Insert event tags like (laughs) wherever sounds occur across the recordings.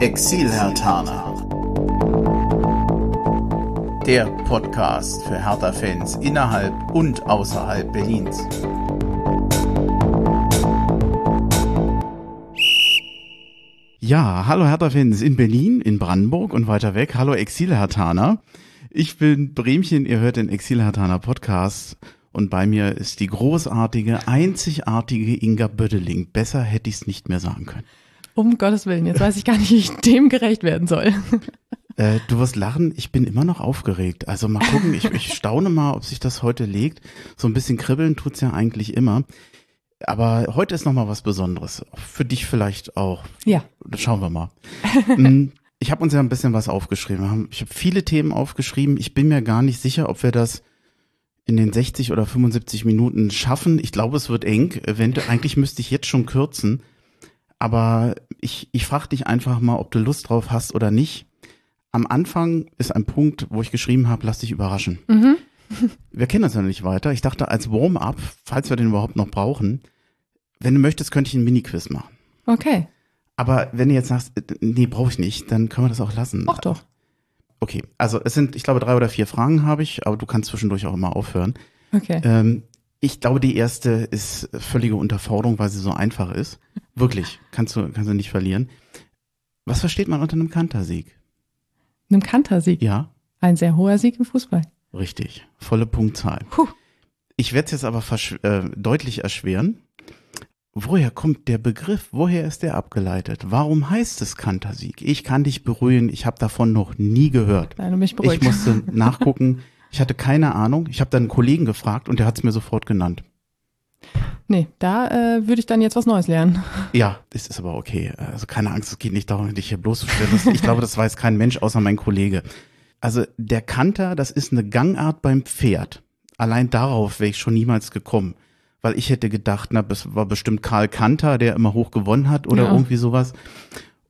Exil-Hertaner. Der Podcast für Hertha-Fans innerhalb und außerhalb Berlins. Ja, hallo Hertha-Fans in Berlin, in Brandenburg und weiter weg. Hallo Exil-Hertaner. Ich bin Bremchen, ihr hört den Exil-Hertaner Podcast und bei mir ist die großartige, einzigartige Inga Bödeling. Besser hätte ich es nicht mehr sagen können. Um Gottes Willen, jetzt weiß ich gar nicht, wie ich dem gerecht werden soll. Äh, du wirst lachen, ich bin immer noch aufgeregt. Also mal gucken, ich, ich staune mal, ob sich das heute legt. So ein bisschen kribbeln tut's ja eigentlich immer. Aber heute ist nochmal was Besonderes. Für dich vielleicht auch. Ja. Das schauen wir mal. Hm, ich habe uns ja ein bisschen was aufgeschrieben. Ich habe viele Themen aufgeschrieben. Ich bin mir gar nicht sicher, ob wir das in den 60 oder 75 Minuten schaffen. Ich glaube, es wird eng. Eventuell, eigentlich müsste ich jetzt schon kürzen. Aber ich, ich frage dich einfach mal, ob du Lust drauf hast oder nicht. Am Anfang ist ein Punkt, wo ich geschrieben habe, lass dich überraschen. Mhm. (laughs) Wir kennen uns ja nicht weiter. Ich dachte, als Warm-up, falls wir den überhaupt noch brauchen, wenn du möchtest, könnte ich einen Mini-Quiz machen. Okay. Aber wenn du jetzt sagst, äh, nee, brauche ich nicht, dann können wir das auch lassen. Ach doch. Okay, also es sind, ich glaube, drei oder vier Fragen habe ich, aber du kannst zwischendurch auch immer aufhören. Okay. Ähm, ich glaube, die erste ist völlige Unterforderung, weil sie so einfach ist. Wirklich, (laughs) kannst du, kannst du nicht verlieren. Was versteht man unter einem Kantersieg? Einem Kantersieg. Ja, Ein sehr hoher Sieg im Fußball. richtig, volle Punktzahl. Puh. Ich werde es jetzt aber äh, deutlich erschweren. Woher kommt der Begriff? Woher ist der abgeleitet? Warum heißt es Kantersieg? Ich kann dich beruhigen, ich habe davon noch nie gehört. Nein, du mich Ich beruhigt. musste (laughs) nachgucken. Ich hatte keine Ahnung. Ich habe dann einen Kollegen gefragt und der hat es mir sofort genannt. Nee, da äh, würde ich dann jetzt was Neues lernen. (laughs) Ja, das ist aber okay. Also keine Angst, es geht nicht darum, dich hier bloßzustellen. Ich glaube, das weiß kein Mensch außer mein Kollege. Also der Kanter, das ist eine Gangart beim Pferd. Allein darauf wäre ich schon niemals gekommen. Weil ich hätte gedacht, na, das war bestimmt Karl Kanter, der immer hoch gewonnen hat oder Ja. irgendwie sowas.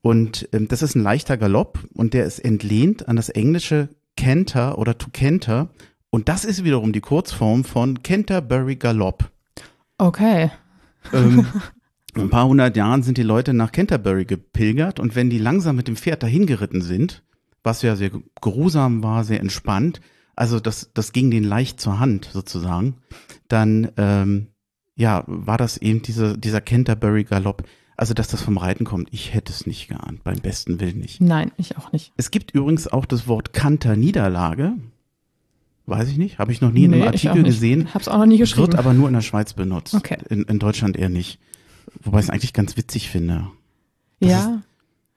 Und ähm, das ist ein leichter Galopp und der ist entlehnt an das englische Canter oder to Canter. Und das ist wiederum die Kurzform von Canterbury Galopp. Okay. Ähm, (laughs) ein paar hundert Jahren sind die Leute nach Canterbury gepilgert und wenn die langsam mit dem Pferd dahin geritten sind, was ja sehr geruhsam war, sehr entspannt, also das, das ging denen leicht zur Hand sozusagen, dann ähm, ja, war das eben diese, dieser Canterbury Galopp. Also, dass das vom Reiten kommt, ich hätte es nicht geahnt, beim besten Willen nicht. Nein, ich auch nicht. Es gibt übrigens auch das Wort Kanterniederlage. Weiß ich nicht, habe ich noch nie in einem Nee, Artikel gesehen. Hab's auch noch nie geschrieben. Wird aber nur in der Schweiz benutzt. Okay. In, in Deutschland eher nicht. Wobei ich es eigentlich ganz witzig finde. das ja,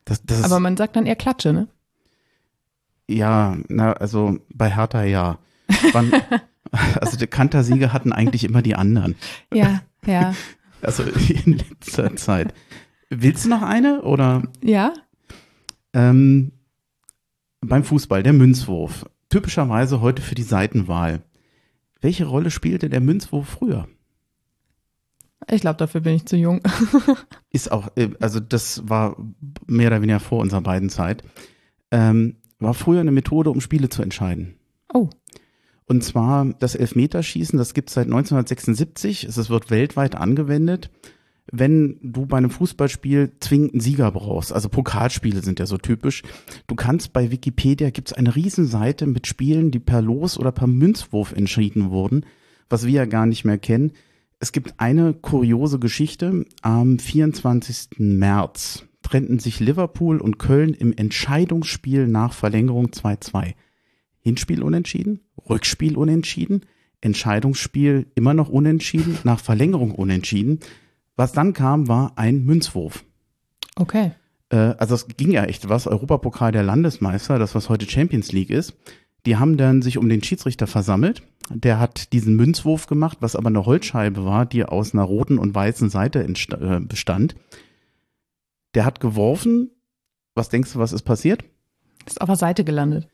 Das, das ist, aber man sagt dann eher Klatsche, ne? ja, na, also bei Hertha ja. Wann, (laughs) (laughs) also die Kantersiege hatten eigentlich immer die anderen. Ja, ja. (laughs) Also (laughs) in letzter Zeit. Willst du noch eine oder Ja? ähm, beim Fußball der Münzwurf? Typischerweise heute für die Seitenwahl. Welche Rolle spielte der Münzwurf früher? Ich glaube, dafür bin ich zu jung. (laughs) ist auch, äh, also das war mehr oder weniger vor unserer beiden Zeit, ähm, war früher eine Methode, um Spiele zu entscheiden. Oh. Und zwar das Elfmeterschießen, das gibt es seit 1976, es wird weltweit angewendet. Wenn du bei einem Fußballspiel zwingend einen Sieger brauchst, also Pokalspiele sind ja so typisch, du kannst bei Wikipedia, gibt es eine Riesenseite mit Spielen, die per Los oder per Münzwurf entschieden wurden, was wir ja gar nicht mehr kennen. Es gibt eine kuriose Geschichte. Am 24. März trennten sich Liverpool und Köln im Entscheidungsspiel nach Verlängerung 2-2. Hinspiel unentschieden, Rückspiel unentschieden, Entscheidungsspiel immer noch unentschieden, nach Verlängerung unentschieden. Was dann kam, war ein Münzwurf. Okay. Äh, also es ging ja echt was. Europapokal der Landesmeister, das was heute Champions League ist. Die haben dann sich um den Schiedsrichter versammelt. Der hat diesen Münzwurf gemacht, was aber eine Holzscheibe war, die aus einer roten und weißen Seite äh, bestand. Der hat geworfen. Was denkst du, was ist passiert? Ist auf der Seite gelandet.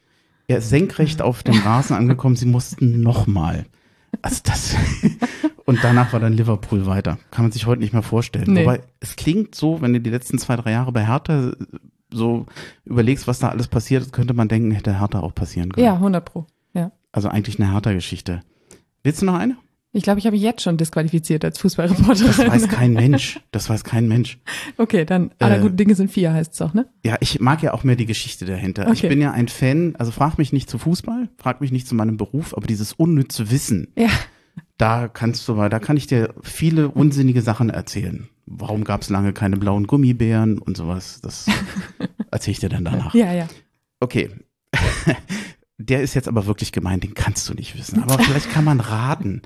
Er ist senkrecht auf dem Rasen angekommen. Sie mussten nochmal. Also das. (laughs) Und danach war dann Liverpool weiter. Kann man sich heute nicht mehr vorstellen. Nee. Wobei es klingt so, wenn du die letzten zwei, drei Jahre bei Hertha so überlegst, was da alles passiert ist, könnte man denken, hätte Hertha auch passieren können. Ja, 100 pro. Ja. Also eigentlich eine Hertha-Geschichte. Willst du noch eine? Ich glaube, ich habe mich jetzt schon disqualifiziert als Fußballreporterin. Das weiß kein (laughs) Mensch. Das weiß kein Mensch. Okay, dann aller Äh, guten Dinge sind vier, heißt es doch, ne? Ja, ich mag ja auch mehr die Geschichte dahinter. Ich Okay. bin ja ein Fan, also frag mich nicht zu Fußball, frag mich nicht zu meinem Beruf, aber dieses unnütze Wissen, Ja. da kannst du mal, da kann ich dir viele unsinnige Sachen erzählen. Warum gab es lange keine blauen Gummibären und sowas? Das (laughs) erzähle ich dir dann danach. Ja, ja. Okay. (laughs) Der ist jetzt aber wirklich gemein, den kannst du nicht wissen. Aber vielleicht kann man raten.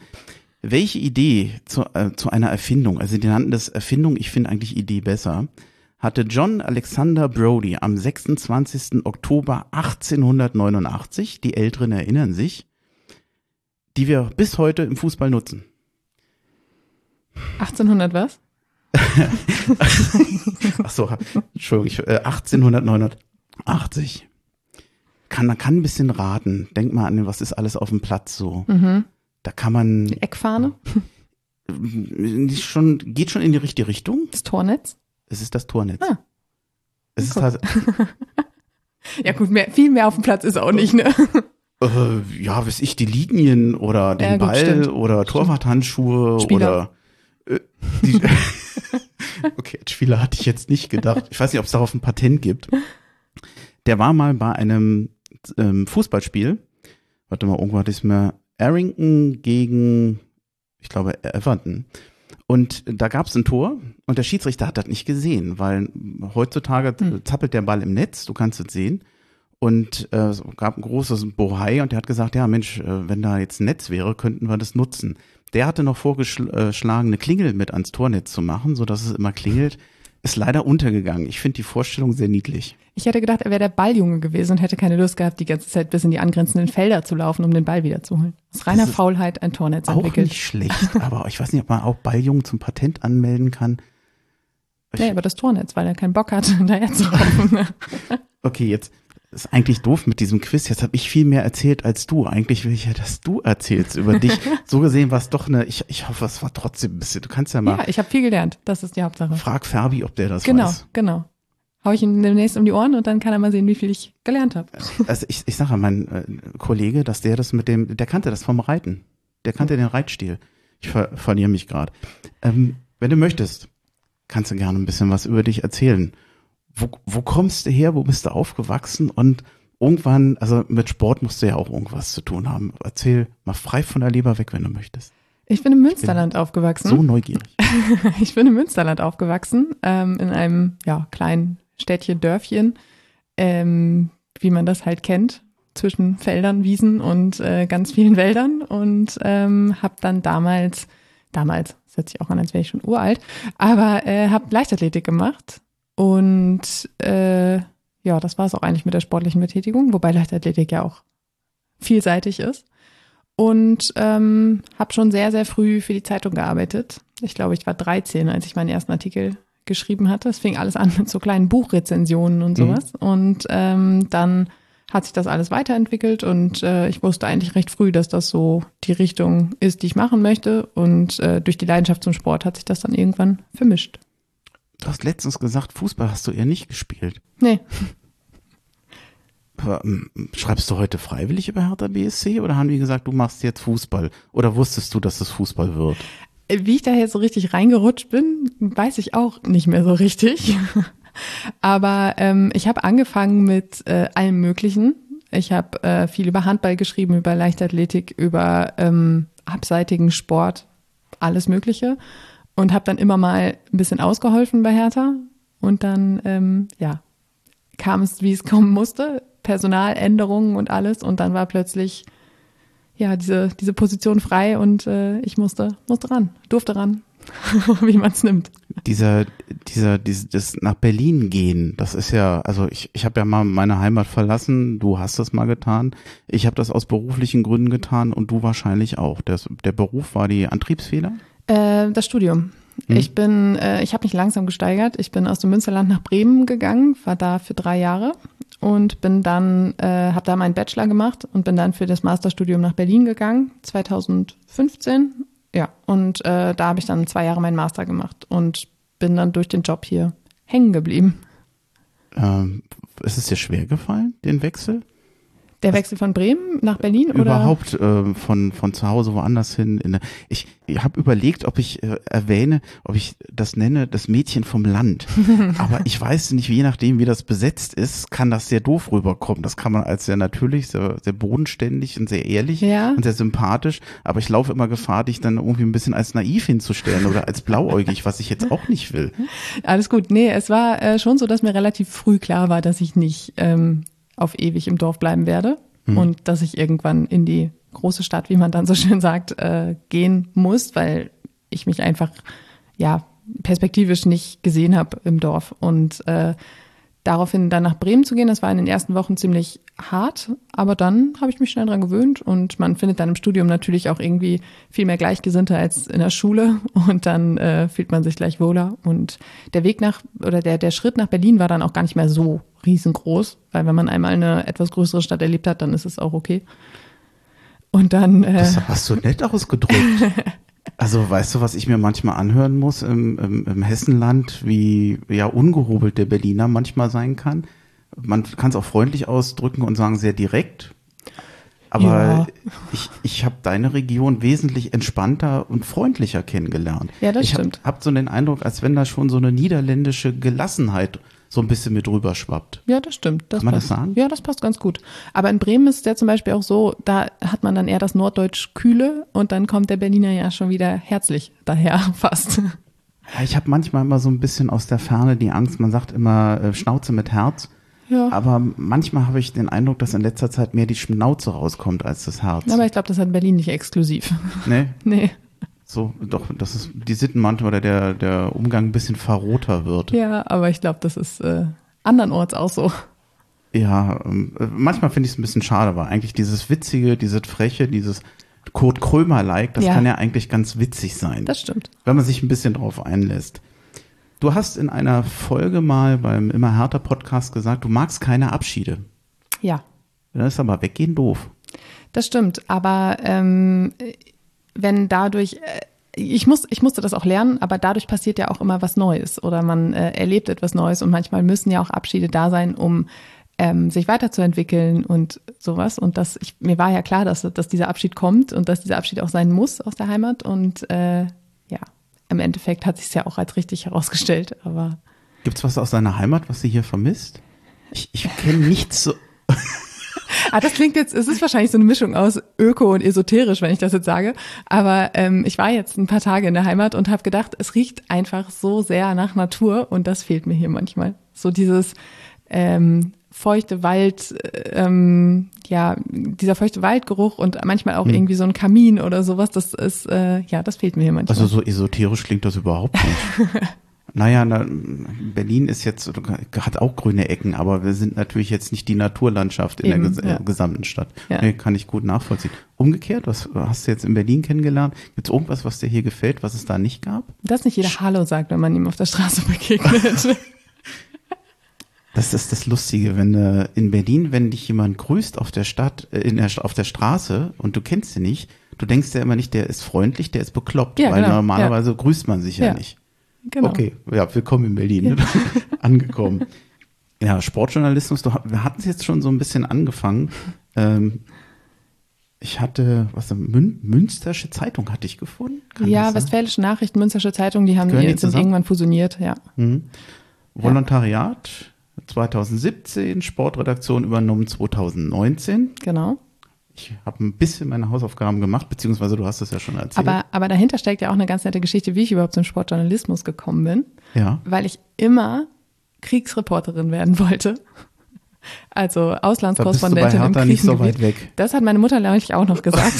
Welche Idee zu, äh, zu einer Erfindung, also die nannten das Erfindung, ich finde eigentlich Idee besser, hatte John Alexander Brody am 26. Oktober 1889, die Älteren erinnern sich, die wir bis heute im Fußball nutzen. 1800 was? (laughs) Ach so, Entschuldigung, ich, äh, 1889. Kann, man kann ein bisschen raten. Denk mal an, was ist alles auf dem Platz so. Mhm. Da kann man Die Eckfahne, (laughs) schon, geht schon in die richtige Richtung. das Tornetz. Es ist das Tornetz. Ah. Es ist halt, (laughs) Ja gut, mehr, viel mehr auf dem Platz ist auch nicht, ne? äh, ja, weiß ich, die Linien oder den Ja, gut, Ball stimmt. oder Torwarthandschuhe Spieler. oder äh, die, (laughs) Okay, als Spieler hatte ich jetzt nicht gedacht. Ich weiß nicht, ob es darauf ein Patent gibt. Der war mal bei einem ähm, Fußballspiel. Warte mal, irgendwo hatte ich es mir. Arrington gegen, ich glaube, Everton. Und da gab es ein Tor und der Schiedsrichter hat das nicht gesehen, weil heutzutage Hm. zappelt der Ball im Netz, du kannst es sehen. Und äh, es gab ein großes Bohai und der hat gesagt, ja Mensch, äh, wenn da jetzt ein Netz wäre, könnten wir das nutzen. Der hatte noch vorgeschlagen, eine Klingel mit ans Tornetz zu machen, so dass es immer klingelt. Ist leider untergegangen. Ich finde die Vorstellung sehr niedlich. Ich hätte gedacht, er wäre der Balljunge gewesen und hätte keine Lust gehabt, die ganze Zeit bis in die angrenzenden Felder zu laufen, um den Ball wiederzuholen. Aus reiner Faulheit ein Tornetz Auch entwickelt. nicht schlecht, aber ich weiß nicht, ob man auch Balljungen zum Patent anmelden kann. Nee, aber das Tornetz, weil er keinen Bock hat, (laughs) daher zu laufen. (laughs) Okay, jetzt ist eigentlich doof mit diesem Quiz. Jetzt habe ich viel mehr erzählt als du. Eigentlich will ich ja, dass du erzählst über dich. (laughs) So gesehen war es doch eine, ich, ich hoffe, es war trotzdem ein bisschen. Du kannst ja mal, ja, ich habe viel gelernt. Das ist die Hauptsache. frag Ferbi, ob der das Genau, weiß. genau. Hau ich ihm demnächst um die Ohren und dann kann er mal sehen, wie viel ich gelernt habe. Also ich, ich sage mein äh, Kollege, dass der das mit dem, der kannte das vom Reiten. Der kannte den Reitstil. Ich ver verliere mich gerade. Ähm, wenn du möchtest, kannst du gerne ein bisschen was über dich erzählen. Wo, wo kommst du her? Wo bist du aufgewachsen? Und irgendwann, also mit Sport musst du ja auch irgendwas zu tun haben. Erzähl mal frei von der Leber weg, wenn du möchtest. Ich bin im Münsterland aufgewachsen. So neugierig. (laughs) Ich bin im Münsterland aufgewachsen, ähm, in einem ja, kleinen Städtchen, Dörfchen, ähm, wie man das halt kennt, zwischen Feldern, Wiesen und äh, ganz vielen Wäldern und ähm, habe dann damals, damals, das hört sich auch an, als wäre ich schon uralt, aber äh, habe Leichtathletik gemacht und äh, ja, das war es auch eigentlich mit der sportlichen Betätigung, wobei Leichtathletik ja auch vielseitig ist und ähm, habe schon sehr, sehr früh für die Zeitung gearbeitet. Ich glaube, ich war 13, als ich meinen ersten Artikel geschrieben hatte. Es fing alles an mit so kleinen Buchrezensionen und Mhm. sowas. Und ähm, dann hat sich das alles weiterentwickelt und äh, ich wusste eigentlich recht früh, dass das so die Richtung ist, die ich machen möchte. Und äh, durch die Leidenschaft zum Sport hat sich das dann irgendwann vermischt. Du hast letztens gesagt, Fußball hast du eher nicht gespielt. Nee, Aber, ähm, schreibst du heute freiwillig über Hertha BSC oder haben die gesagt, du machst jetzt Fußball? Oder wusstest du, dass es Fußball wird? Wie ich da jetzt so richtig reingerutscht bin, weiß ich auch nicht mehr so richtig. (laughs) Aber ähm, ich habe angefangen mit äh, allem Möglichen. Ich habe äh, viel über Handball geschrieben, über Leichtathletik, über ähm, abseitigen Sport, alles Mögliche. Und habe dann immer mal ein bisschen ausgeholfen bei Hertha. Und dann, ähm, ja, kam es, wie es kommen musste. Personaländerungen und alles. Und dann war plötzlich ja, diese, diese Position frei und äh, ich musste, musste ran, durfte ran, (laughs) wie man es nimmt. Dieser, dieser, dieses, nach Berlin gehen, das ist ja, also ich, ich habe ja mal meine Heimat verlassen, du hast das mal getan, ich habe das aus beruflichen Gründen getan und du wahrscheinlich auch. Das, der Beruf war die Antriebsfehler? Äh, das Studium. Hm. Ich bin, äh, ich habe mich langsam gesteigert. Ich bin aus dem Münsterland nach Bremen gegangen, war da für drei Jahre und bin dann, äh, habe da meinen Bachelor gemacht und bin dann für das Masterstudium nach Berlin gegangen, 2015. Ja, und äh, da habe ich dann zwei Jahre meinen Master gemacht und bin dann durch den Job hier hängen geblieben. Ähm, ist es dir schwer gefallen, den Wechsel? Der Wechsel von Bremen nach Berlin oder? Überhaupt äh, von, von zu Hause woanders hin. In, ich ich habe überlegt, ob ich äh, erwähne, ob ich das nenne, das Mädchen vom Land. (laughs) Aber ich weiß nicht, je nachdem, wie das besetzt ist, kann das sehr doof rüberkommen. Das kann man als sehr natürlich, sehr, sehr bodenständig und sehr ehrlich Ja. und sehr sympathisch. Aber ich laufe immer Gefahr, dich dann irgendwie ein bisschen als naiv hinzustellen oder als blauäugig, was ich jetzt auch nicht will. (laughs) Alles gut. Nee, es war äh, schon so, dass mir relativ früh klar war, dass ich nicht ähm, auf ewig im Dorf bleiben werde. Und dass ich irgendwann in die große Stadt, wie man dann so schön sagt, äh, gehen muss, weil ich mich einfach ja perspektivisch nicht gesehen habe im Dorf. Und äh, daraufhin dann nach Bremen zu gehen, das war in den ersten Wochen ziemlich hart, aber dann habe ich mich schnell dran gewöhnt und man findet dann im Studium natürlich auch irgendwie viel mehr Gleichgesinnte als in der Schule (laughs) und dann äh, fühlt man sich gleich wohler und der Weg nach oder der der Schritt nach Berlin war dann auch gar nicht mehr so riesengroß, weil wenn man einmal eine etwas größere Stadt erlebt hat, dann ist es auch okay. Und dann äh, Das hast du nett ausgedrückt. (laughs) Also weißt du, was ich mir manchmal anhören muss im, im, im Hessenland, wie ja ungehobelt der Berliner manchmal sein kann. Man kann es auch freundlich ausdrücken und sagen sehr direkt. Aber Ja. ich, ich habe deine Region wesentlich entspannter und freundlicher kennengelernt. Ja, das ich stimmt. Ich habe hab so den Eindruck, als wenn da schon so eine niederländische Gelassenheit so ein bisschen mit rüber schwappt. Ja, das stimmt. Das Kann man das passt. sagen? Ja, das passt ganz gut. Aber in Bremen ist der zum Beispiel auch so, da hat man dann eher das Norddeutsch kühle und dann kommt der Berliner ja schon wieder herzlich daher (laughs) fast. Ja, ich habe manchmal immer so ein bisschen aus der Ferne die Angst, man sagt immer äh, Schnauze mit Herz. Ja. Aber manchmal habe ich den Eindruck, dass in letzter Zeit mehr die Schnauze rauskommt als das Herz. Aber ich glaube, das hat Berlin nicht exklusiv. ne? Nee. (laughs) So, doch, dass es die Sitten manchmal oder der, der Umgang ein bisschen verroter wird. Ja, aber ich glaube, das ist äh, andernorts auch so. Ja, ähm, äh, manchmal finde ich es ein bisschen schade, weil eigentlich dieses Witzige, dieses Freche, dieses Kurt Krömer-like, das Ja. kann ja eigentlich ganz witzig sein, Das stimmt. wenn man sich ein bisschen drauf einlässt. Du hast in einer Folge mal beim Immer härter Podcast gesagt, du magst keine Abschiede. Ja. Dann ist aber weggehen doof. Das stimmt, aber ähm, wenn dadurch, äh, ich, muss, ich musste das auch lernen, aber dadurch passiert ja auch immer was Neues oder man äh, erlebt etwas Neues und manchmal müssen ja auch Abschiede da sein, um ähm, sich weiterzuentwickeln und sowas. Und das, ich, mir war ja klar, dass, dass dieser Abschied kommt und dass dieser Abschied auch sein muss aus der Heimat. Und äh, ja, im Endeffekt hat sich ja auch als richtig herausgestellt, aber Gibt's was aus deiner Heimat, was sie hier vermisst? Ich, ich kenne nichts so. Ah, das klingt jetzt, es ist wahrscheinlich so eine Mischung aus öko und esoterisch, wenn ich das jetzt sage. Aber ähm, ich war jetzt ein paar Tage in der Heimat und habe gedacht, es riecht einfach so sehr nach Natur und das fehlt mir hier manchmal. So dieses ähm, feuchte Wald, äh, ähm, ja, dieser feuchte Waldgeruch und manchmal auch irgendwie so ein Kamin oder sowas, das ist, äh, ja, das fehlt mir hier manchmal. Also so esoterisch klingt das überhaupt nicht. (laughs) naja, na, Berlin ist jetzt, hat auch grüne Ecken, aber wir sind natürlich jetzt nicht die Naturlandschaft in Eben, der ges ja. äh, gesamten Stadt. Ja. Nee, kann ich gut nachvollziehen. Umgekehrt, was hast du jetzt in Berlin kennengelernt? Gibt es irgendwas, was dir hier gefällt, was es da nicht gab? Dass nicht jeder Hallo sagt, wenn man ihm auf der Straße (laughs) begegnet. Das ist das Lustige, wenn äh, in Berlin, wenn dich jemand grüßt auf der Stadt, äh, in der, auf der Straße und du kennst ihn nicht, du denkst ja immer nicht, der ist freundlich, der ist bekloppt, Ja, weil genau, normalerweise grüßt man sich ja, Ja. nicht. Genau. Okay, ja, willkommen in Berlin, ne? (laughs) (laughs) angekommen. Ja, Sportjournalismus, du, wir hatten es jetzt schon so ein bisschen angefangen. Ähm, ich hatte, was, Mün Münstersche Zeitung hatte ich gefunden? Kann Ja, sein? Westfälische Nachrichten, Münstersche Zeitung, die haben die sind zusammen? irgendwann fusioniert, ja. Mhm. Volontariat 2017, Sportredaktion übernommen 2019. Genau. Ich habe ein bisschen meine Hausaufgaben gemacht, beziehungsweise du hast es ja schon erzählt. Aber, aber dahinter steckt ja auch eine ganz nette Geschichte, wie ich überhaupt zum Sportjournalismus gekommen bin, ja. weil ich immer Kriegsreporterin werden wollte. Also Da bist du bei Auslandskorrespondentin im nicht so Krisengebiet. weit weg. Das hat meine Mutter neulich auch noch gesagt.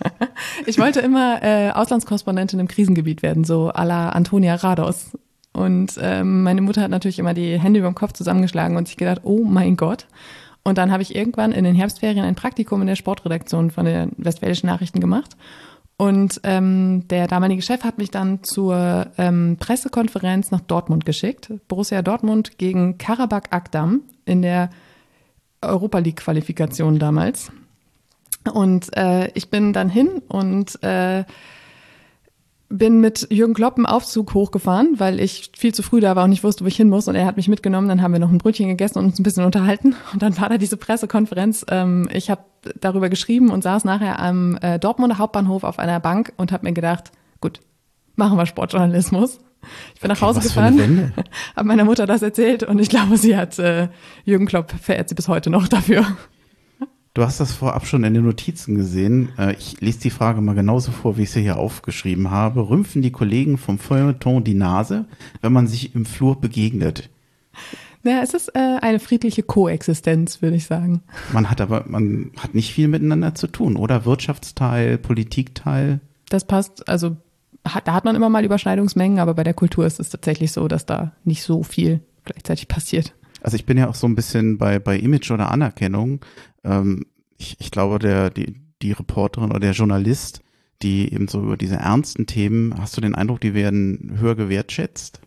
(laughs) ich wollte immer äh, Auslandskorrespondentin im Krisengebiet werden, so à la Antonia Rados. Und ähm, meine Mutter hat natürlich immer die Hände über dem Kopf zusammengeschlagen und sich gedacht, oh mein Gott. Und dann habe ich irgendwann in den Herbstferien ein Praktikum in der Sportredaktion von den Westfälischen Nachrichten gemacht. Und ähm, der damalige Chef hat mich dann zur ähm, Pressekonferenz nach Dortmund geschickt. Borussia Dortmund gegen Karabakh Akdam in der Europa League Qualifikation damals. Und äh, ich bin dann hin und äh, bin mit Jürgen Klopp einen Aufzug hochgefahren, weil ich viel zu früh da war und nicht wusste, wo ich hin muss. Und er hat mich mitgenommen. Dann haben wir noch ein Brötchen gegessen und uns ein bisschen unterhalten. Und dann war da diese Pressekonferenz. Ähm, ich habe darüber geschrieben und saß nachher am äh, Dortmunder Hauptbahnhof auf einer Bank und habe mir gedacht, gut, machen wir Sportjournalismus. Ich bin nach Hause gefahren, (laughs) habe meiner Mutter das erzählt und ich glaube, sie hat äh, Jürgen Klopp verehrt sie bis heute noch dafür. Du hast das vorab schon in den Notizen gesehen. Äh, ich lese die Frage mal genauso vor, wie ich sie hier aufgeschrieben habe. Rümpfen die Kollegen vom Feuilleton die Nase, wenn man sich im Flur begegnet? Naja, es ist äh, eine friedliche Koexistenz, würde ich sagen. Man hat aber, man hat nicht viel miteinander zu tun, oder? Wirtschaftsteil, Politikteil. Das passt, also hat, da hat man immer mal Überschneidungsmengen, aber bei der Kultur ist es tatsächlich so, dass da nicht so viel gleichzeitig passiert. Also ich bin ja auch so ein bisschen bei, bei Image oder Anerkennung. Ähm, ich, ich glaube, der, die, die Reporterin oder der Journalist, die eben so über diese ernsten Themen, hast du den Eindruck, die werden höher gewertschätzt?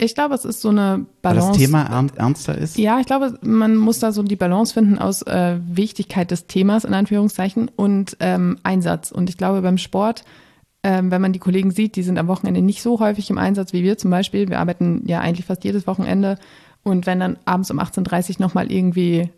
Ich glaube, es ist so eine Balance. Weil das Thema ernster ist? Ja, ich glaube, man muss da so die Balance finden aus äh, Wichtigkeit des Themas in Anführungszeichen und ähm, Einsatz. Und ich glaube, beim Sport, ähm, wenn man die Kollegen sieht, die sind am Wochenende nicht so häufig im Einsatz wie wir zum Beispiel. Wir arbeiten ja eigentlich fast jedes Wochenende und wenn dann abends um 18.30 Uhr nochmal irgendwie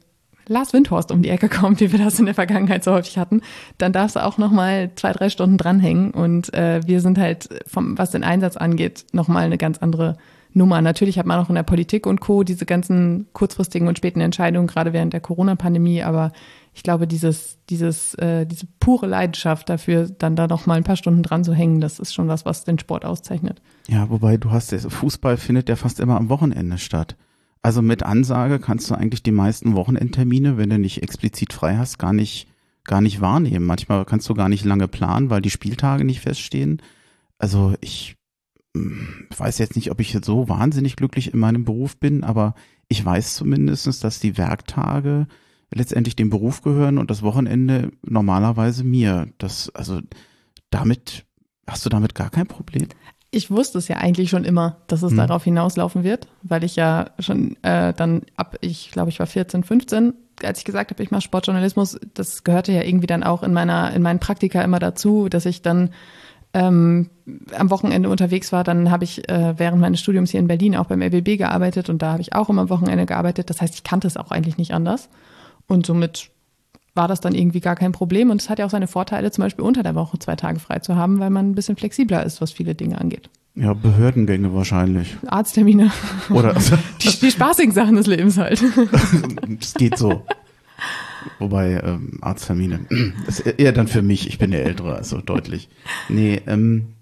Lars Windhorst um die Ecke kommt, wie wir das in der Vergangenheit so häufig hatten, dann darfst du auch nochmal zwei, drei Stunden dranhängen. Und äh, wir sind halt, vom, was den Einsatz angeht, nochmal eine ganz andere Nummer. Natürlich hat man auch in der Politik und Co. diese ganzen kurzfristigen und späten Entscheidungen, gerade während der Corona-Pandemie, aber ich glaube, dieses, dieses, äh, diese pure Leidenschaft dafür, dann da noch mal ein paar Stunden dran zu hängen, das ist schon was, was den Sport auszeichnet. Ja, wobei du hast, Fußball findet ja fast immer am Wochenende statt. Also mit Ansage kannst du eigentlich die meisten Wochenendtermine, wenn du nicht explizit frei hast, gar nicht, gar nicht wahrnehmen. Manchmal kannst du gar nicht lange planen, weil die Spieltage nicht feststehen. Also ich hm, weiß jetzt nicht, ob ich jetzt so wahnsinnig glücklich in meinem Beruf bin, aber ich weiß zumindestens, dass die Werktage letztendlich dem Beruf gehören und das Wochenende normalerweise mir. Das, also damit, hast du damit gar kein Problem? Ich wusste es ja eigentlich schon immer, dass es hm. darauf hinauslaufen wird, weil ich ja schon äh, dann ab, ich glaube, ich war 14, 15, als ich gesagt habe, ich mache Sportjournalismus, das gehörte ja irgendwie dann auch in meiner, in meinen Praktika immer dazu, dass ich dann ähm, am Wochenende unterwegs war, dann habe ich äh, während meines Studiums hier in Berlin auch beim RBB gearbeitet und da habe ich auch immer am Wochenende gearbeitet. Das heißt, ich kannte es auch eigentlich nicht anders. Und somit war das dann irgendwie gar kein Problem. Und es hat ja auch seine Vorteile, zum Beispiel unter der Woche zwei Tage frei zu haben, weil man ein bisschen flexibler ist, was viele Dinge angeht. Ja, Behördengänge wahrscheinlich. Arzttermine. Oder (laughs) die, die spaßigen Sachen des Lebens halt. (laughs) Es geht so. Wobei ähm, Arzttermine, (clears throat) das ist eher dann für mich, ich bin der Ältere, also deutlich. Nee, ähm,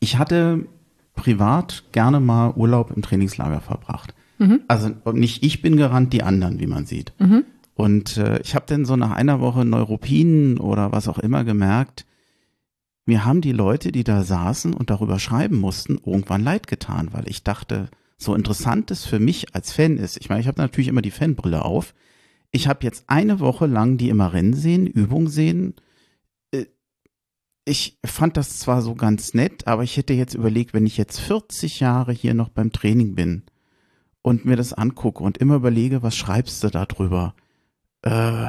ich hatte privat gerne mal Urlaub im Trainingslager verbracht. Mhm. Also nicht ich bin gerannt, die anderen, wie man sieht. Mhm. Und äh, ich habe dann so nach einer Woche Neuropinen oder was auch immer gemerkt, mir haben die Leute, die da saßen und darüber schreiben mussten, irgendwann leid getan, weil ich dachte, so interessant es für mich als Fan ist. Ich meine, ich habe natürlich immer die Fanbrille auf. Ich habe jetzt eine Woche lang die immer Rennen sehen, Übung sehen. Äh, ich fand das zwar so ganz nett, aber ich hätte jetzt überlegt, wenn ich jetzt 40 Jahre hier noch beim Training bin und mir das angucke und immer überlege, was schreibst du da drüber? Äh,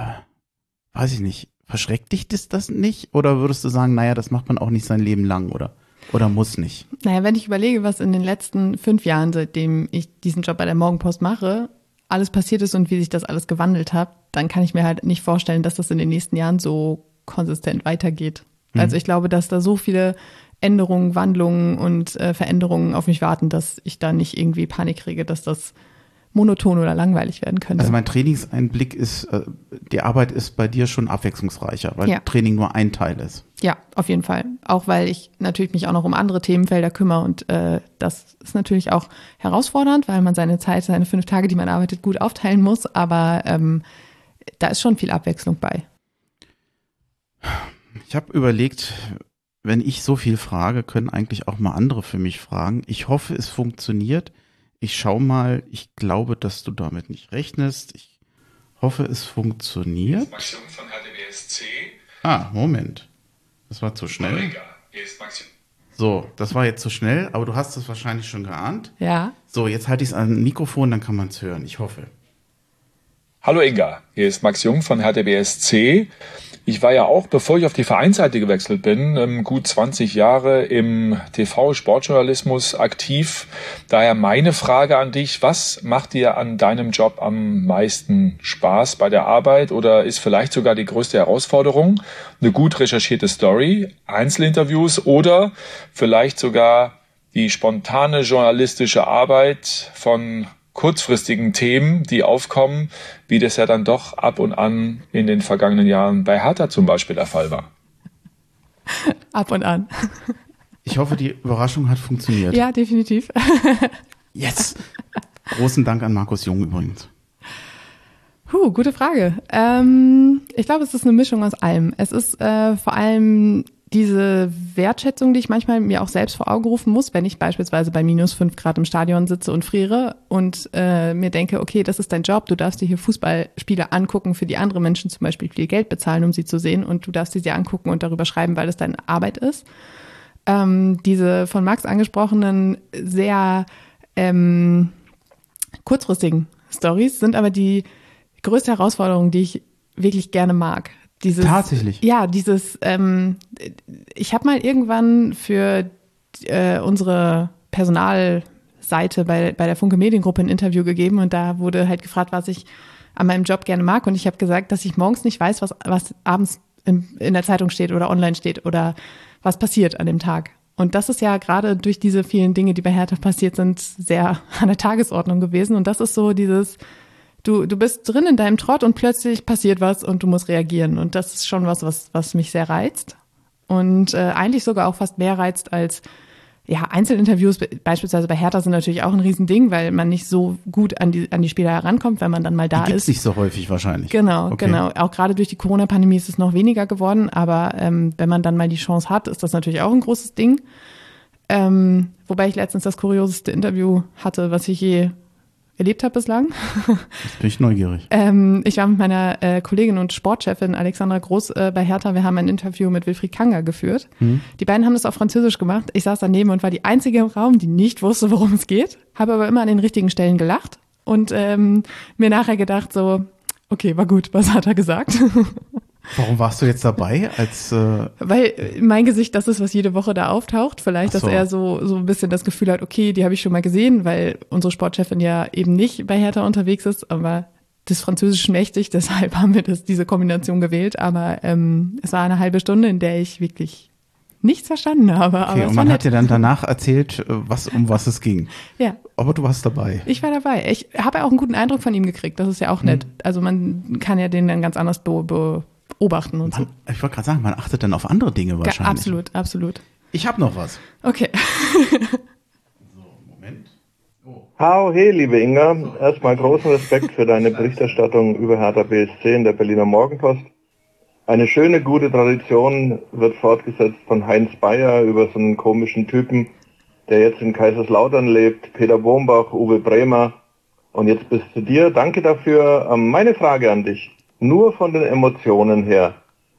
weiß ich nicht, verschreckt dich das, das nicht? Oder würdest du sagen, naja, das macht man auch nicht sein Leben lang, oder? Oder muss nicht? Naja, wenn ich überlege, was in den letzten fünf Jahren, seitdem ich diesen Job bei der Morgenpost mache, alles passiert ist und wie sich das alles gewandelt hat, dann kann ich mir halt nicht vorstellen, dass das in den nächsten Jahren so konsistent weitergeht. Mhm. Also ich glaube, dass da so viele Änderungen, Wandlungen und äh, Veränderungen auf mich warten, dass ich da nicht irgendwie Panik kriege, dass das monoton oder langweilig werden könnte. Also mein Trainingseinblick ist, äh, die Arbeit ist bei dir schon abwechslungsreicher, weil ja. Training nur ein Teil ist. Ja, auf jeden Fall. Auch weil ich natürlich mich auch noch um andere Themenfelder kümmere und äh, das ist natürlich auch herausfordernd, weil man seine Zeit, seine fünf Tage, die man arbeitet, gut aufteilen muss. Aber ähm, da ist schon viel Abwechslung bei. Ich habe überlegt, wenn ich so viel frage, können eigentlich auch mal andere für mich fragen. Ich hoffe, es funktioniert. Ich schau mal, ich glaube, dass du damit nicht rechnest. Ich hoffe, es funktioniert. von. Ah, Moment. Das war zu schnell. So, das war jetzt zu schnell, aber du hast es wahrscheinlich schon geahnt. Ja. So, jetzt halte ich es an Mikrofon, dann kann man es hören. Ich hoffe. Hallo Inga, hier ist Max Jung von HDBSC. Ich war ja auch, bevor ich auf die Vereinsseite gewechselt bin, ähm, gut 20 Jahre im TV-Sportjournalismus aktiv. Daher meine Frage an dich, was macht dir an deinem Job am meisten Spaß bei der Arbeit oder ist vielleicht sogar die größte Herausforderung? Eine gut recherchierte Story, Einzelinterviews oder vielleicht sogar die spontane journalistische Arbeit von kurzfristigen Themen, die aufkommen, wie das ja dann doch ab und an in den vergangenen Jahren bei Hertha zum Beispiel der Fall war. (laughs) Ab und an. Ich hoffe, die Überraschung hat funktioniert. Ja, definitiv. (laughs) Yes! Großen Dank an Markus Jung übrigens. Puh, gute Frage. Ähm, ich glaube, es ist eine Mischung aus allem. Es ist äh, vor allem diese Wertschätzung, die ich manchmal mir auch selbst vor Augen rufen muss, wenn ich beispielsweise bei minus fünf Grad im Stadion sitze und friere und äh, mir denke, okay, das ist dein Job, du darfst dir hier Fußballspiele angucken, für die andere Menschen zum Beispiel viel Geld bezahlen, um sie zu sehen und du darfst sie sie angucken und darüber schreiben, weil es deine Arbeit ist. Ähm, diese von Max angesprochenen sehr ähm, kurzfristigen Stories sind aber die größte Herausforderung, die ich wirklich gerne mag. Dieses, Tatsächlich. Ja, dieses, ähm, ich habe mal irgendwann für äh, unsere Personalseite bei, bei der Funke Mediengruppe ein Interview gegeben und da wurde halt gefragt, was ich an meinem Job gerne mag und ich habe gesagt, dass ich morgens nicht weiß, was, was abends in, in der Zeitung steht oder online steht oder was passiert an dem Tag. Und das ist ja gerade durch diese vielen Dinge, die bei Hertha passiert sind, sehr an der Tagesordnung gewesen. Und das ist so dieses, du, du bist drin in deinem Trott und plötzlich passiert was und du musst reagieren. Und das ist schon was, was, was mich sehr reizt. Und äh, eigentlich sogar auch fast mehr reizt als ja, Einzelinterviews, beispielsweise bei Hertha sind natürlich auch ein Riesending, weil man nicht so gut an die, an die Spieler herankommt, wenn man dann mal da Die gibt's ist. nicht so häufig wahrscheinlich. Genau, Okay. genau. Auch gerade durch die Corona-Pandemie ist es noch weniger geworden, aber ähm, wenn man dann mal die Chance hat, ist das natürlich auch ein großes Ding. Ähm, wobei ich letztens das kurioseste Interview hatte, was ich je erlebt habe bislang. Jetzt bin ich neugierig. Ähm, ich war mit meiner äh, Kollegin und Sportchefin Alexandra Groß äh, bei Hertha. Wir haben ein Interview mit Wilfried Kanga geführt. Die beiden haben das auf Französisch gemacht. Ich saß daneben und war die einzige im Raum, die nicht wusste, worum es geht. Habe aber immer an den richtigen Stellen gelacht und ähm, mir nachher gedacht so, okay, war gut, was hat er gesagt? (laughs) Warum warst du jetzt dabei? Als äh, Weil äh, mein Gesicht das ist, was jede Woche da auftaucht. Vielleicht, so. dass er so, so ein bisschen das Gefühl hat, okay, die habe ich schon mal gesehen, weil unsere Sportchefin ja eben nicht bei Hertha unterwegs ist, aber des Französischen mächtig, (laughs) deshalb haben wir das, diese Kombination gewählt. Aber ähm, es war eine halbe Stunde, in der ich wirklich nichts verstanden habe. okay, und man hat dir dann danach erzählt, äh, was um was es ging. (laughs) Ja, Aber du warst dabei. ich war dabei. Ich habe ja auch einen guten Eindruck von ihm gekriegt. Das ist ja auch nett. Mhm. Also man kann ja den dann ganz anders be beobachten und so. Man, ich wollte gerade sagen, man achtet dann auf andere Dinge wahrscheinlich. Absolut, absolut. Ich habe noch was. Okay. (laughs) Moment. Hau, hey, liebe Inga. Erstmal großen Respekt für deine (laughs) Berichterstattung über Hertha BSC in der Berliner Morgenpost. Eine schöne, gute Tradition wird fortgesetzt von Heinz Bayer über so einen komischen Typen, der jetzt in Kaiserslautern lebt, Peter Bombach, Uwe Bremer. Und jetzt bist du dir. Danke dafür. Ähm, Meine Frage an dich. Nur von den Emotionen her.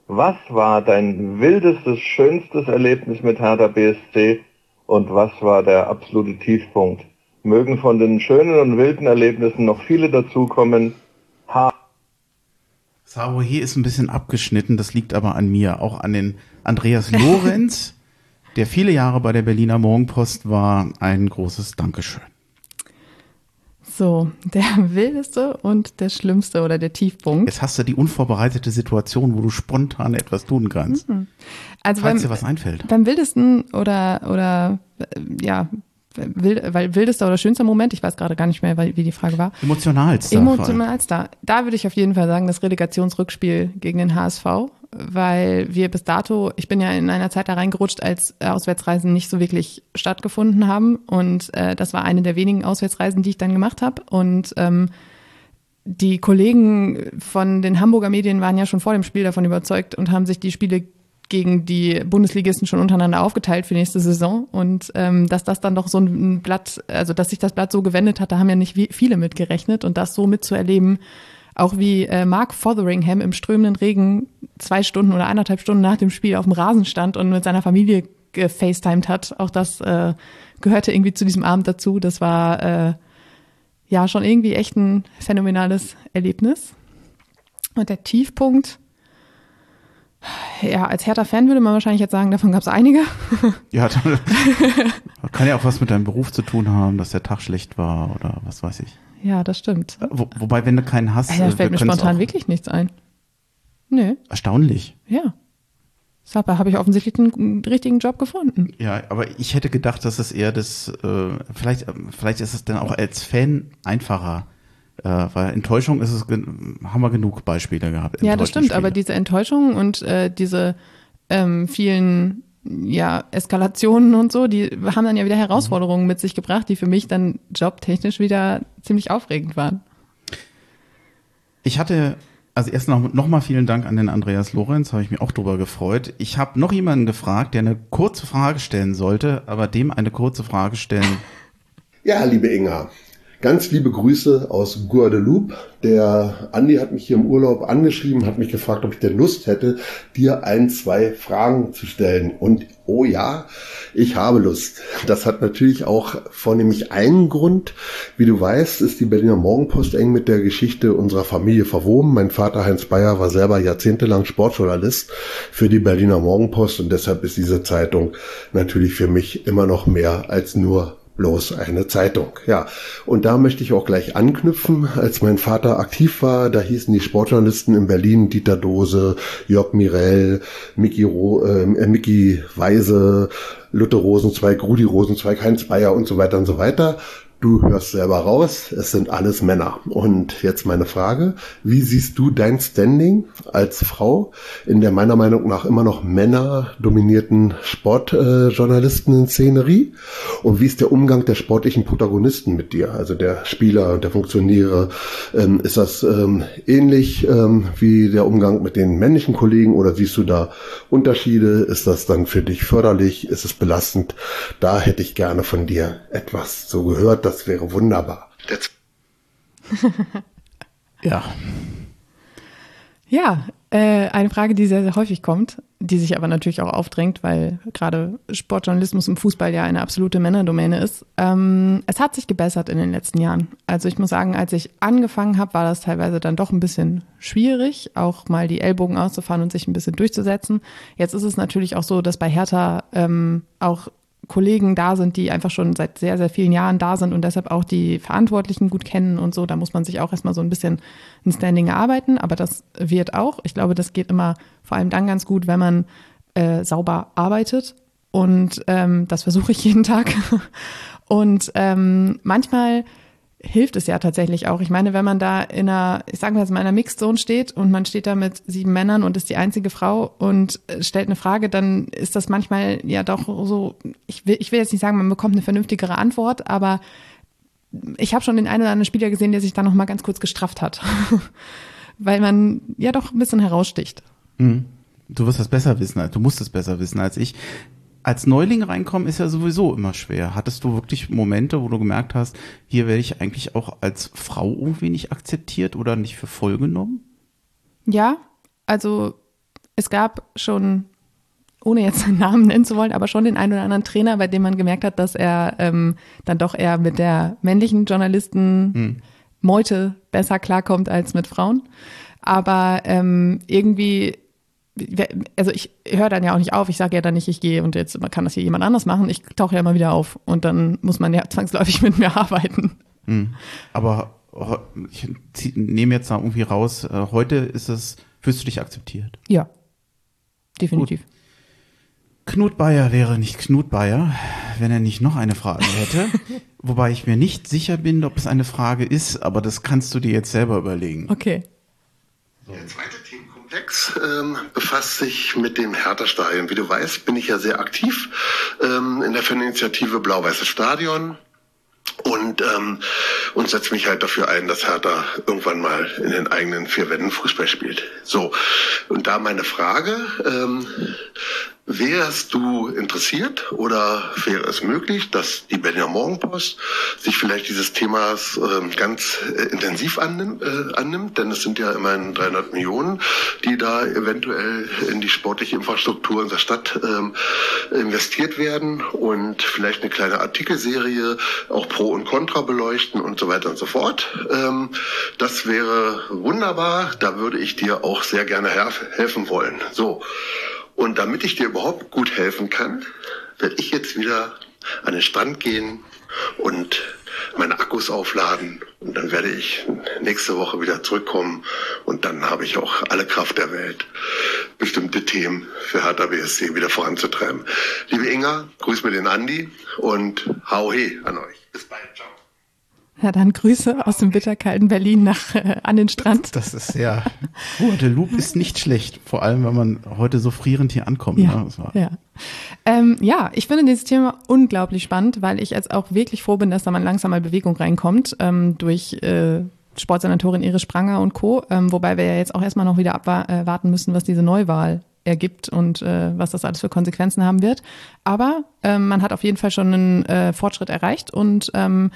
Was war dein wildestes, schönstes Erlebnis mit Hertha BSC und was war der absolute Tiefpunkt? Mögen von den schönen und wilden Erlebnissen noch viele dazukommen. Ha. Sarohe ist ein bisschen abgeschnitten, das liegt aber an mir, auch an den Andreas Lorenz, (laughs) der viele Jahre bei der Berliner Morgenpost war. Ein großes Dankeschön. So, der (laughs) wildeste und der schlimmste oder der Tiefpunkt. Jetzt hast du die unvorbereitete Situation, wo du spontan etwas tun kannst. Also Falls beim, dir was einfällt. beim wildesten oder oder äh, ja, wild, weil wildester oder schönster Moment, ich weiß gerade gar nicht mehr, wie die Frage war. Emotionalster. Emotionalster. Da würde ich auf jeden Fall sagen, das Relegationsrückspiel gegen den HSV, weil wir bis dato, ich bin ja in einer Zeit da reingerutscht, als äh, Auswärtsreisen nicht so wirklich stattgefunden haben. Und äh, das war eine der wenigen Auswärtsreisen, die ich dann gemacht habe. Und ähm, die Kollegen von den Hamburger Medien waren ja schon vor dem Spiel davon überzeugt und haben sich die Spiele gegen die Bundesligisten schon untereinander aufgeteilt für nächste Saison und ähm, dass das dann doch so ein Blatt, also dass sich das Blatt so gewendet hat, da haben ja nicht viele mitgerechnet und das so mitzuerleben, auch wie äh, Mark Fotheringham im strömenden Regen zwei Stunden oder eineinhalb Stunden nach dem Spiel auf dem Rasen stand und mit seiner Familie gefacetimed hat, auch das äh, gehörte irgendwie zu diesem Abend dazu. Das war äh, ja schon irgendwie echt ein phänomenales Erlebnis. Und der Tiefpunkt, Ja, als Hertha-Fan würde man wahrscheinlich jetzt sagen, davon gab es einige. (laughs) Ja, (laughs) kann ja auch was mit deinem Beruf zu tun haben, dass der Tag schlecht war oder was weiß ich. Ja, das stimmt. Wo, wobei, wenn du keinen hast, Ja, da äh, fällt mir spontan wirklich nichts ein. Nö, Erstaunlich. ja. Deshalb habe ich offensichtlich einen richtigen Job gefunden. Ja, aber ich hätte gedacht, dass es eher das, äh, vielleicht, äh, vielleicht ist es dann auch als Fan einfacher. Äh, weil Enttäuschung ist es, haben wir genug Beispiele gehabt. Ja, das stimmt, aber Spiele. diese Enttäuschung und äh, diese ähm, vielen ja, Eskalationen und so, die haben dann ja wieder Herausforderungen mit sich gebracht, die für mich dann jobtechnisch wieder ziemlich aufregend waren. Ich hatte, also erst noch, noch mal vielen Dank an den Andreas Lorenz, habe ich mich auch drüber gefreut. Ich habe noch jemanden gefragt, der eine kurze Frage stellen sollte, aber dem eine kurze Frage stellen. Ja, liebe Inga, ganz liebe Grüße aus Guadeloupe. Der Andi hat mich hier im Urlaub angeschrieben, hat mich gefragt, ob ich denn Lust hätte, dir ein, zwei Fragen zu stellen. Und oh ja, ich habe Lust. Das hat natürlich auch vornehmlich einen Grund. Wie du weißt, ist die Berliner Morgenpost eng mit der Geschichte unserer Familie verwoben. Mein Vater Heinz Bayer war selber jahrzehntelang Sportjournalist für die Berliner Morgenpost und deshalb ist diese Zeitung natürlich für mich immer noch mehr als nur bloß eine Zeitung. Ja, und da möchte ich auch gleich anknüpfen. Als mein Vater aktiv war, da hießen die Sportjournalisten in Berlin Dieter Dose, Jörg Mirell, Mickey, Ro äh, Mickey Weise, Luther Rosenzweig, Rudi Rosenzweig, Heinz Bayer und so weiter und so weiter. Du hörst selber raus, es sind alles Männer. Und jetzt meine Frage, wie siehst du dein Standing als Frau in der meiner Meinung nach immer noch männerdominierten Sportjournalisten-Szenerie? Und wie ist der Umgang der sportlichen Protagonisten mit dir, also der Spieler und der Funktionäre? Ähm, ist das ähm, ähnlich ähm, wie der Umgang mit den männlichen Kollegen oder siehst du da Unterschiede? Ist das dann für dich förderlich? Ist es belastend? Da hätte ich gerne von dir etwas so gehört. Das wäre wunderbar. Der (laughs) Ja, Ja, äh, eine Frage, die sehr, sehr häufig kommt, die sich aber natürlich auch aufdrängt, weil gerade Sportjournalismus im Fußball ja eine absolute Männerdomäne ist. Ähm, es hat sich gebessert in den letzten Jahren. Also ich muss sagen, als ich angefangen habe, war das teilweise dann doch ein bisschen schwierig, auch mal die Ellbogen auszufahren und sich ein bisschen durchzusetzen. Jetzt ist es natürlich auch so, dass bei Hertha ähm, auch Kollegen da sind, die einfach schon seit sehr, sehr vielen Jahren da sind und deshalb auch die Verantwortlichen gut kennen und so. Da muss man sich auch erstmal so ein bisschen ein Standing erarbeiten, aber das wird auch. Ich glaube, das geht immer vor allem dann ganz gut, wenn man äh, sauber arbeitet und ähm, das versuche ich jeden Tag. (laughs) Und ähm, manchmal hilft es ja tatsächlich auch. Ich meine, wenn man da in einer, ich sage mal in einer Mixed Zone steht und man steht da mit sieben Männern und ist die einzige Frau und äh, stellt eine Frage, dann ist das manchmal ja doch so, ich will, ich will jetzt nicht sagen, man bekommt eine vernünftigere Antwort, aber ich habe schon den einen oder anderen Spieler gesehen, der sich da noch mal ganz kurz gestrafft hat. (laughs) Weil man ja doch ein bisschen heraussticht. du wirst das besser wissen, du musst es besser wissen als ich. Als Neuling reinkommen ist ja sowieso immer schwer. Hattest du wirklich Momente, wo du gemerkt hast, hier werde ich eigentlich auch als Frau irgendwie nicht akzeptiert oder nicht für voll genommen? Ja, also es gab schon, ohne jetzt einen Namen nennen zu wollen, aber schon den einen oder anderen Trainer, bei dem man gemerkt hat, dass er ähm, dann doch eher mit der männlichen Journalisten Meute besser klarkommt als mit Frauen. Aber ähm, irgendwie, also ich höre dann ja auch nicht auf, ich sage ja dann nicht, ich gehe und jetzt kann das hier jemand anders machen. Ich tauche ja immer wieder auf und dann muss man ja (laughs) zwangsläufig mit mir arbeiten. Aber ho- ich nehme jetzt da irgendwie raus, äh, heute ist es, fühlst du dich akzeptiert? Ja, definitiv. Knut Bayer wäre nicht Knut Bayer, wenn er nicht noch eine Frage hätte. (laughs) Wobei ich mir nicht sicher bin, ob es eine Frage ist, aber das kannst du dir jetzt selber überlegen. Okay. Der zweite Themenkomplex ähm, befasst sich mit dem Hertha-Stadion. Wie du weißt, bin ich ja sehr aktiv ähm, in der Faninitiative Blau-Weißes Stadion und, ähm, und setze mich halt dafür ein, dass Hertha irgendwann mal in den eigenen vier Wänden Fußball spielt. So, und da meine Frage, ähm, Wärst du interessiert oder wäre es möglich, dass die Berliner Morgenpost sich vielleicht dieses Themas äh, ganz äh, intensiv annimmt, äh, annimmt? Denn es sind ja immerhin 300 Millionen, die da eventuell in die sportliche Infrastruktur unserer Stadt ähm, investiert werden und vielleicht eine kleine Artikelserie auch Pro und Contra beleuchten und so weiter und so fort. Ähm, das wäre wunderbar. Da würde ich dir auch sehr gerne helfen wollen. So. Und damit ich dir überhaupt gut helfen kann, werde ich jetzt wieder an den Strand gehen und meine Akkus aufladen. Und dann werde ich nächste Woche wieder zurückkommen. Und dann habe ich auch alle Kraft der Welt, bestimmte Themen für Hertha BSC wieder voranzutreiben. Liebe Inga, grüß mir den Andi und hau he an euch. Bis bald. Ciao. Ja, dann Grüße aus dem bitterkalten Berlin nach äh, an den Strand. Das ist sehr. Guadeloupe ist nicht schlecht, vor allem wenn man heute so frierend hier ankommt. Ja, ne? ja. Ähm, ja, ich finde dieses Thema unglaublich spannend, weil ich jetzt auch wirklich froh bin, dass da mal langsam mal Bewegung reinkommt ähm, durch äh, Sportsenatorin Iris Spranger und Co. Ähm, wobei wir ja jetzt auch erstmal noch wieder abwarten äh, müssen, was diese Neuwahl ergibt und äh, was das alles für Konsequenzen haben wird. Aber ähm, man hat auf jeden Fall schon einen äh, Fortschritt erreicht und ähm,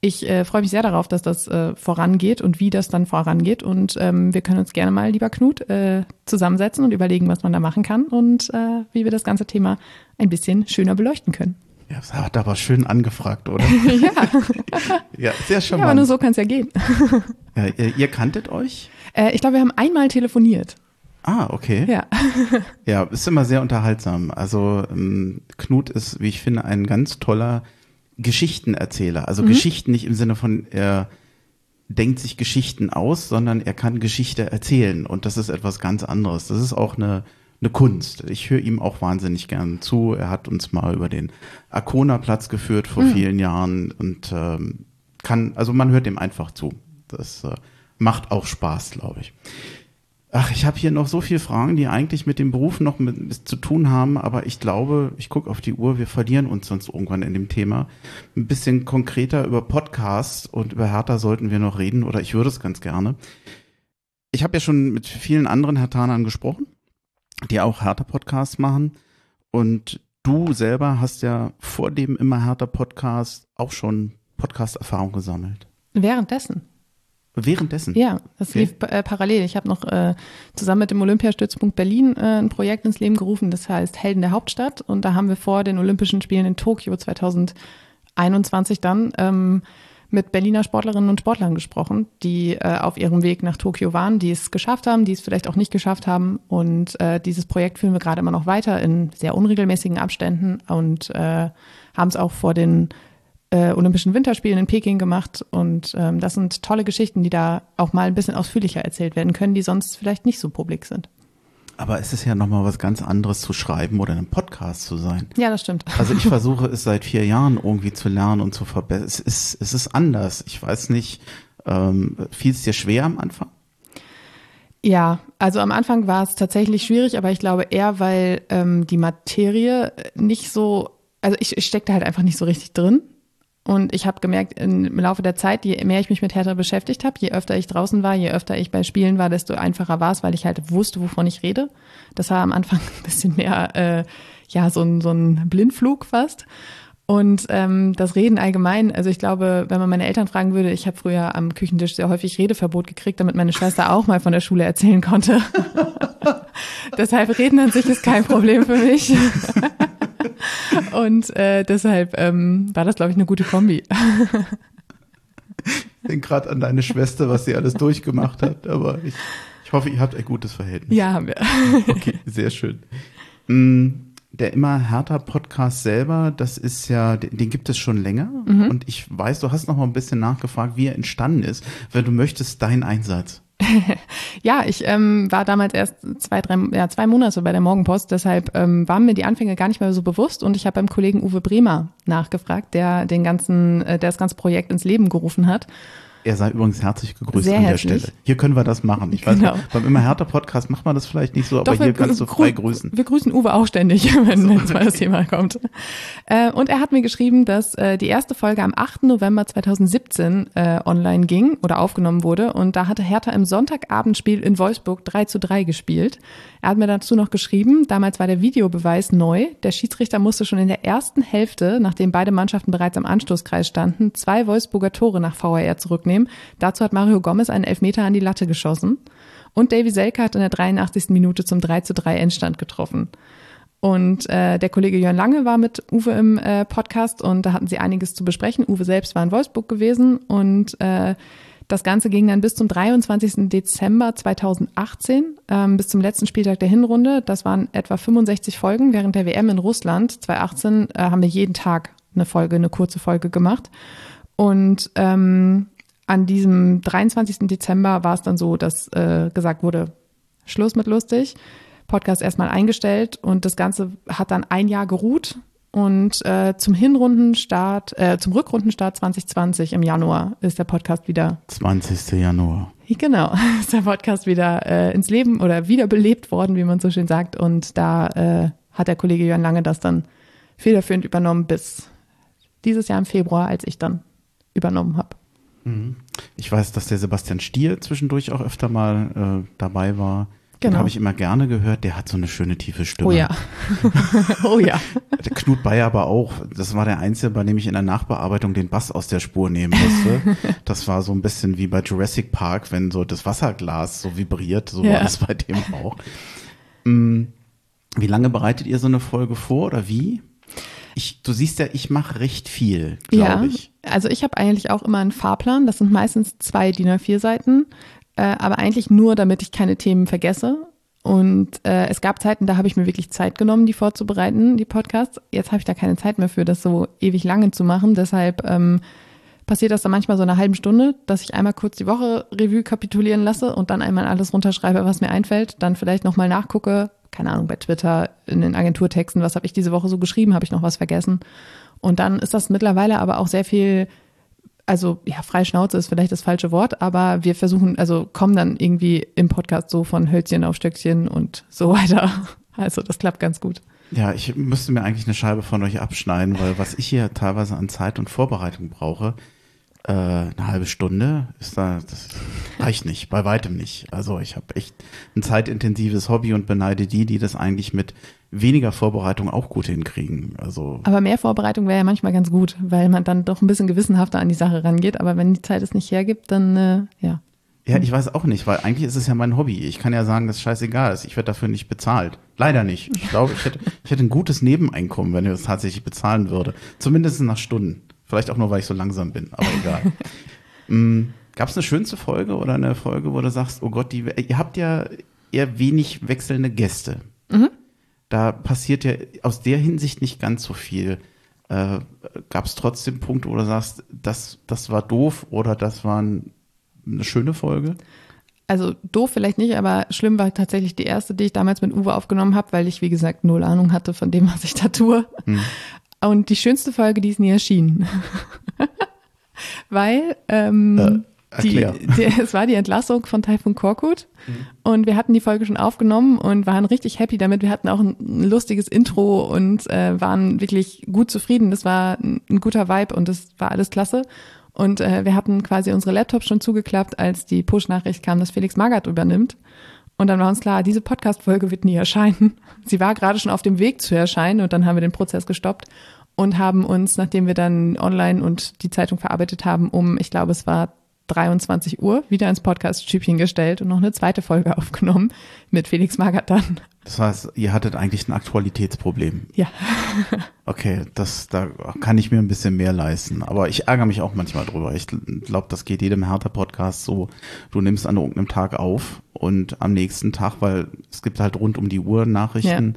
ich äh, freue mich sehr darauf, dass das äh, vorangeht und wie das dann vorangeht. Und ähm, wir können uns gerne mal, lieber Knut, äh, zusammensetzen und überlegen, was man da machen kann und äh, wie wir das ganze Thema ein bisschen schöner beleuchten können. Ja, das hat aber schön angefragt, oder? (laughs) ja. ja, sehr charmant. Ja, aber nur so kann es ja gehen. (laughs) ja, ihr, ihr kanntet euch? Äh, ich glaube, wir haben einmal telefoniert. Ah, okay. Ja. (laughs) ja, ist immer sehr unterhaltsam. Also ähm, Knut ist, wie ich finde, ein ganz toller Geschichtenerzähler. Also mhm. Geschichten nicht im Sinne von, er denkt sich Geschichten aus, sondern er kann Geschichte erzählen. Und das ist etwas ganz anderes. Das ist auch eine, eine Kunst. Ich höre ihm auch wahnsinnig gern zu. Er hat uns mal über den Arkona-Platz geführt vor mhm. vielen Jahren und ähm, kann, also man hört ihm einfach zu. Das äh, macht auch Spaß, glaube ich. Ach, ich habe hier noch so viele Fragen, die eigentlich mit dem Beruf noch mit, zu tun haben, aber ich glaube, ich gucke auf die Uhr, wir verlieren uns sonst irgendwann in dem Thema. Ein bisschen konkreter über Podcasts und über Hertha sollten wir noch reden oder ich würde es ganz gerne. Ich habe ja schon mit vielen anderen Hertanern gesprochen, die auch Hertha-Podcasts machen und du selber hast ja vor dem immer Hertha-Podcast auch schon Podcast-Erfahrung gesammelt. Währenddessen? Währenddessen? Ja, das okay. lief äh, parallel. Ich habe noch äh, zusammen mit dem Olympiastützpunkt Berlin äh, ein Projekt ins Leben gerufen, das heißt Helden der Hauptstadt. Und da haben wir vor den Olympischen Spielen in Tokio 2021 dann ähm, mit Berliner Sportlerinnen und Sportlern gesprochen, die äh, auf ihrem Weg nach Tokio waren, die es geschafft haben, die es vielleicht auch nicht geschafft haben. Und äh, dieses Projekt führen wir gerade immer noch weiter in sehr unregelmäßigen Abständen und äh, haben es auch vor den äh, Olympischen Winterspielen in Peking gemacht. Und ähm, das sind tolle Geschichten, die da auch mal ein bisschen ausführlicher erzählt werden können, die sonst vielleicht nicht so publik sind. Aber es ist ja nochmal was ganz anderes zu schreiben oder in einem Podcast zu sein. Ja, das stimmt. Also ich (laughs) versuche es seit vier Jahren irgendwie zu lernen und zu verbessern. Es ist, es ist anders. Ich weiß nicht, ähm, fiel es dir schwer am Anfang? Ja, also am Anfang war es tatsächlich schwierig, aber ich glaube eher, weil ähm, die Materie nicht so, also ich, ich steckte halt einfach nicht so richtig drin. Und ich habe gemerkt, im Laufe der Zeit, je mehr ich mich mit Hertha beschäftigt habe, je öfter ich draußen war, je öfter ich bei Spielen war, desto einfacher war es, weil ich halt wusste, wovon ich rede. Das war am Anfang (laughs) ein bisschen mehr, äh, ja, so ein, so ein Blindflug fast. Und ähm, das Reden allgemein, also ich glaube, wenn man meine Eltern fragen würde, ich habe früher am Küchentisch sehr häufig Redeverbot gekriegt, damit meine Schwester auch mal von der Schule erzählen konnte. (laughs) Deshalb Reden an sich ist kein Problem für mich. (laughs) (laughs) Und äh, deshalb ähm, war das, glaube ich, eine gute Kombi. Ich denke gerade an deine Schwester, was sie alles durchgemacht hat, aber ich, ich hoffe, ihr habt ein gutes Verhältnis. Ja, haben wir. Okay, sehr schön. Mm, der immer härter Podcast selber, das ist ja, den, gibt es schon länger. Mhm. Und ich weiß, du hast noch mal ein bisschen nachgefragt, wie er entstanden ist. Wenn du möchtest, dein Einsatz. (laughs) ja, ich ähm, war damals erst zwei, drei, ja, zwei Monate bei der Morgenpost, deshalb ähm, waren mir die Anfänge gar nicht mehr so bewusst und ich habe beim Kollegen Uwe Bremer nachgefragt, der den ganzen, äh, der das ganze Projekt ins Leben gerufen hat. Er sei übrigens herzlich gegrüßt Sehr an herzlich. der Stelle. Hier können wir das machen. Ich weiß, Genau. beim immer härter Podcast macht man das vielleicht nicht so, aber Doch, hier kannst du frei grüßen. Wir grüßen Uwe auch ständig, (laughs) wenn es mal das Thema kommt. Äh, und er hat mir geschrieben, dass äh, die erste Folge am 8. November 2017 äh, online ging oder aufgenommen wurde. Und da hatte Hertha im Sonntagabendspiel in Wolfsburg 3 zu 3 gespielt. Er hat mir dazu noch geschrieben, damals war der Videobeweis neu. Der Schiedsrichter musste schon in der ersten Hälfte, nachdem beide Mannschaften bereits am Anstoßkreis standen, zwei Wolfsburger Tore nach VAR zurücknehmen. Dazu hat Mario Gomez einen Elfmeter an die Latte geschossen. Und Davy Selke hat in der 83. Minute zum 3 zu 3 Endstand getroffen. Und äh, der Kollege Jörn Lange war mit Uwe im äh, Podcast und da hatten sie einiges zu besprechen. Uwe selbst war in Wolfsburg gewesen und äh, das Ganze ging dann bis zum 23. Dezember 2018, ähm, bis zum letzten Spieltag der Hinrunde. Das waren etwa 65 Folgen. Während der WM in Russland 2018 äh, haben wir jeden Tag eine Folge, eine kurze Folge gemacht. Und ähm, an diesem 23. Dezember war es dann so, dass äh, gesagt wurde, Schluss mit lustig. Podcast erstmal eingestellt und das Ganze hat dann ein Jahr geruht. Und äh, zum Hinrundenstart, äh, zum Rückrundenstart 2020 im Januar ist der Podcast wieder 20. Januar. Genau, (laughs) ist der Podcast wieder äh, ins Leben oder wiederbelebt worden, wie man so schön sagt. Und da äh, hat der Kollege Jörn Lange das dann federführend übernommen bis dieses Jahr im Februar, als ich dann übernommen habe. Ich weiß, dass der Sebastian Stier zwischendurch auch öfter mal äh, dabei war. Den Genau. habe ich immer gerne gehört. Der hat so eine schöne tiefe Stimme. Oh ja. (laughs) oh ja. Der Knut Bayer aber auch. Das war der Einzige, bei dem ich in der Nachbearbeitung den Bass aus der Spur nehmen musste. (laughs) Das war so ein bisschen wie bei Jurassic Park, wenn so das Wasserglas so vibriert. So Ja. war das bei dem auch. Mm, Wie lange bereitet ihr so eine Folge vor oder wie? Ich, du siehst ja, ich mache recht viel, glaube ich. Also ich habe eigentlich auch immer einen Fahrplan. Das sind meistens zwei DIN A4 Seiten, äh, aber eigentlich nur, damit ich keine Themen vergesse. Und äh, es gab Zeiten, da habe ich mir wirklich Zeit genommen, die vorzubereiten, die Podcasts. Jetzt habe ich da keine Zeit mehr für, das so ewig lange zu machen. Deshalb ähm, passiert das dann manchmal so eine halben Stunde, dass ich einmal kurz die Woche Revue kapitulieren lasse und dann einmal alles runterschreibe, was mir einfällt, dann vielleicht nochmal nachgucke, keine Ahnung, bei Twitter, in den Agenturtexten, was habe ich diese Woche so geschrieben, habe ich noch was vergessen. Und dann ist das mittlerweile aber auch sehr viel, also ja, freie Schnauze ist vielleicht das falsche Wort, aber wir versuchen, also kommen dann irgendwie im Podcast so von Hölzchen auf Stöckchen und so (laughs) weiter. Also das klappt ganz gut. Ja, ich müsste mir eigentlich eine Scheibe von euch abschneiden, weil was ich hier teilweise an Zeit und Vorbereitung brauche, äh, eine halbe Stunde ist da, das reicht nicht, bei weitem nicht. Also ich habe echt ein zeitintensives Hobby und beneide die, die das eigentlich mit weniger Vorbereitung auch gut hinkriegen. Also Aber mehr Vorbereitung wäre ja manchmal ganz gut, weil man dann doch ein bisschen gewissenhafter an die Sache rangeht. Aber wenn die Zeit es nicht hergibt, dann äh, ja. ja, ich weiß auch nicht, weil eigentlich ist es ja mein Hobby. Ich kann ja sagen, dass es scheißegal ist. Ich werde dafür nicht bezahlt. Leider nicht. Ich glaube, ich hätte, ich hätte ein gutes Nebeneinkommen, wenn ich das tatsächlich bezahlen würde. Zumindest nach Stunden. Vielleicht auch nur, weil ich so langsam bin, aber egal. (laughs) mm, Gab es eine schönste Folge oder eine Folge, wo du sagst, oh Gott, die, ihr habt ja eher wenig wechselnde Gäste. Da passiert ja aus der Hinsicht nicht ganz so viel. Äh, Gab es trotzdem Punkte, wo du sagst, das, das war doof oder das war ein, eine schöne Folge? Also doof vielleicht nicht, aber schlimm war tatsächlich die erste, die ich damals mit Uwe aufgenommen habe, weil ich, wie gesagt, null Ahnung hatte von dem, was ich da tue. (laughs) Und die schönste Folge, die ist nie erschienen. (laughs) weil ähm, die, erklär. die, es war die Entlassung von Taifun Korkut und wir hatten die Folge schon aufgenommen und waren richtig happy damit. Wir hatten auch ein, ein lustiges Intro und äh, waren wirklich gut zufrieden. Das war ein, ein guter Vibe und das war alles klasse. Und äh, wir hatten quasi unsere Laptops schon zugeklappt, als die Push-Nachricht kam, dass Felix Magath übernimmt. Und dann war uns klar, diese Podcast-Folge wird nie erscheinen. Sie war gerade schon auf dem Weg zu erscheinen und dann haben wir den Prozess gestoppt und haben uns, nachdem wir dann online und die Zeitung verarbeitet haben, um, ich glaube, es war 23 Uhr, wieder ins Podcast-Stübchen gestellt und noch eine zweite Folge aufgenommen mit Felix Magath dann. Das heißt, ihr hattet eigentlich ein Aktualitätsproblem. Ja. (laughs) Okay, das, da kann ich mir ein bisschen mehr leisten. Aber ich ärgere mich auch manchmal drüber. Ich glaube, das geht jedem Hertha-Podcast so. Du nimmst an irgendeinem Tag auf und am nächsten Tag, weil es gibt halt rund um die Uhr Nachrichten,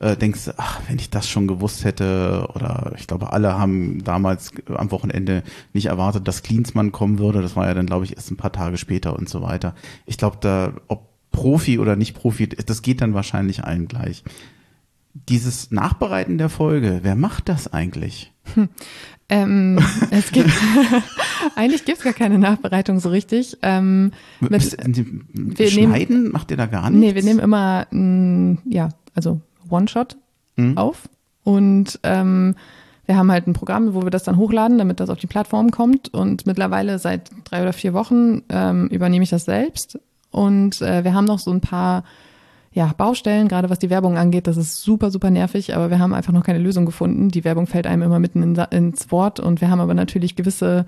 äh, denkst du, ach, wenn ich das schon gewusst hätte, oder ich glaube, alle haben damals am Wochenende nicht erwartet, dass Klinsmann kommen würde. Das war ja dann, glaube ich, erst ein paar Tage später und so weiter. Ich glaube, da, ob Profi oder nicht Profi, das geht dann wahrscheinlich allen gleich. dieses Nachbereiten der Folge, wer macht das eigentlich? Ähm, (laughs) es gibt (laughs) eigentlich gibt's gar keine Nachbereitung so richtig. Ähm, mit, wir Schneiden macht ihr da gar nichts? nee, wir nehmen immer mm, ja, also One-Shot Mhm. auf und ähm, wir haben halt ein Programm, wo wir das dann hochladen, damit das auf die Plattform kommt. Und mittlerweile seit drei oder vier Wochen ähm, übernehme ich das selbst. Und äh, wir haben noch so ein paar ja, Baustellen, gerade was die Werbung angeht. Das ist super, super nervig, aber wir haben einfach noch keine Lösung gefunden. Die Werbung fällt einem immer mitten in, ins Wort und wir haben aber natürlich gewisse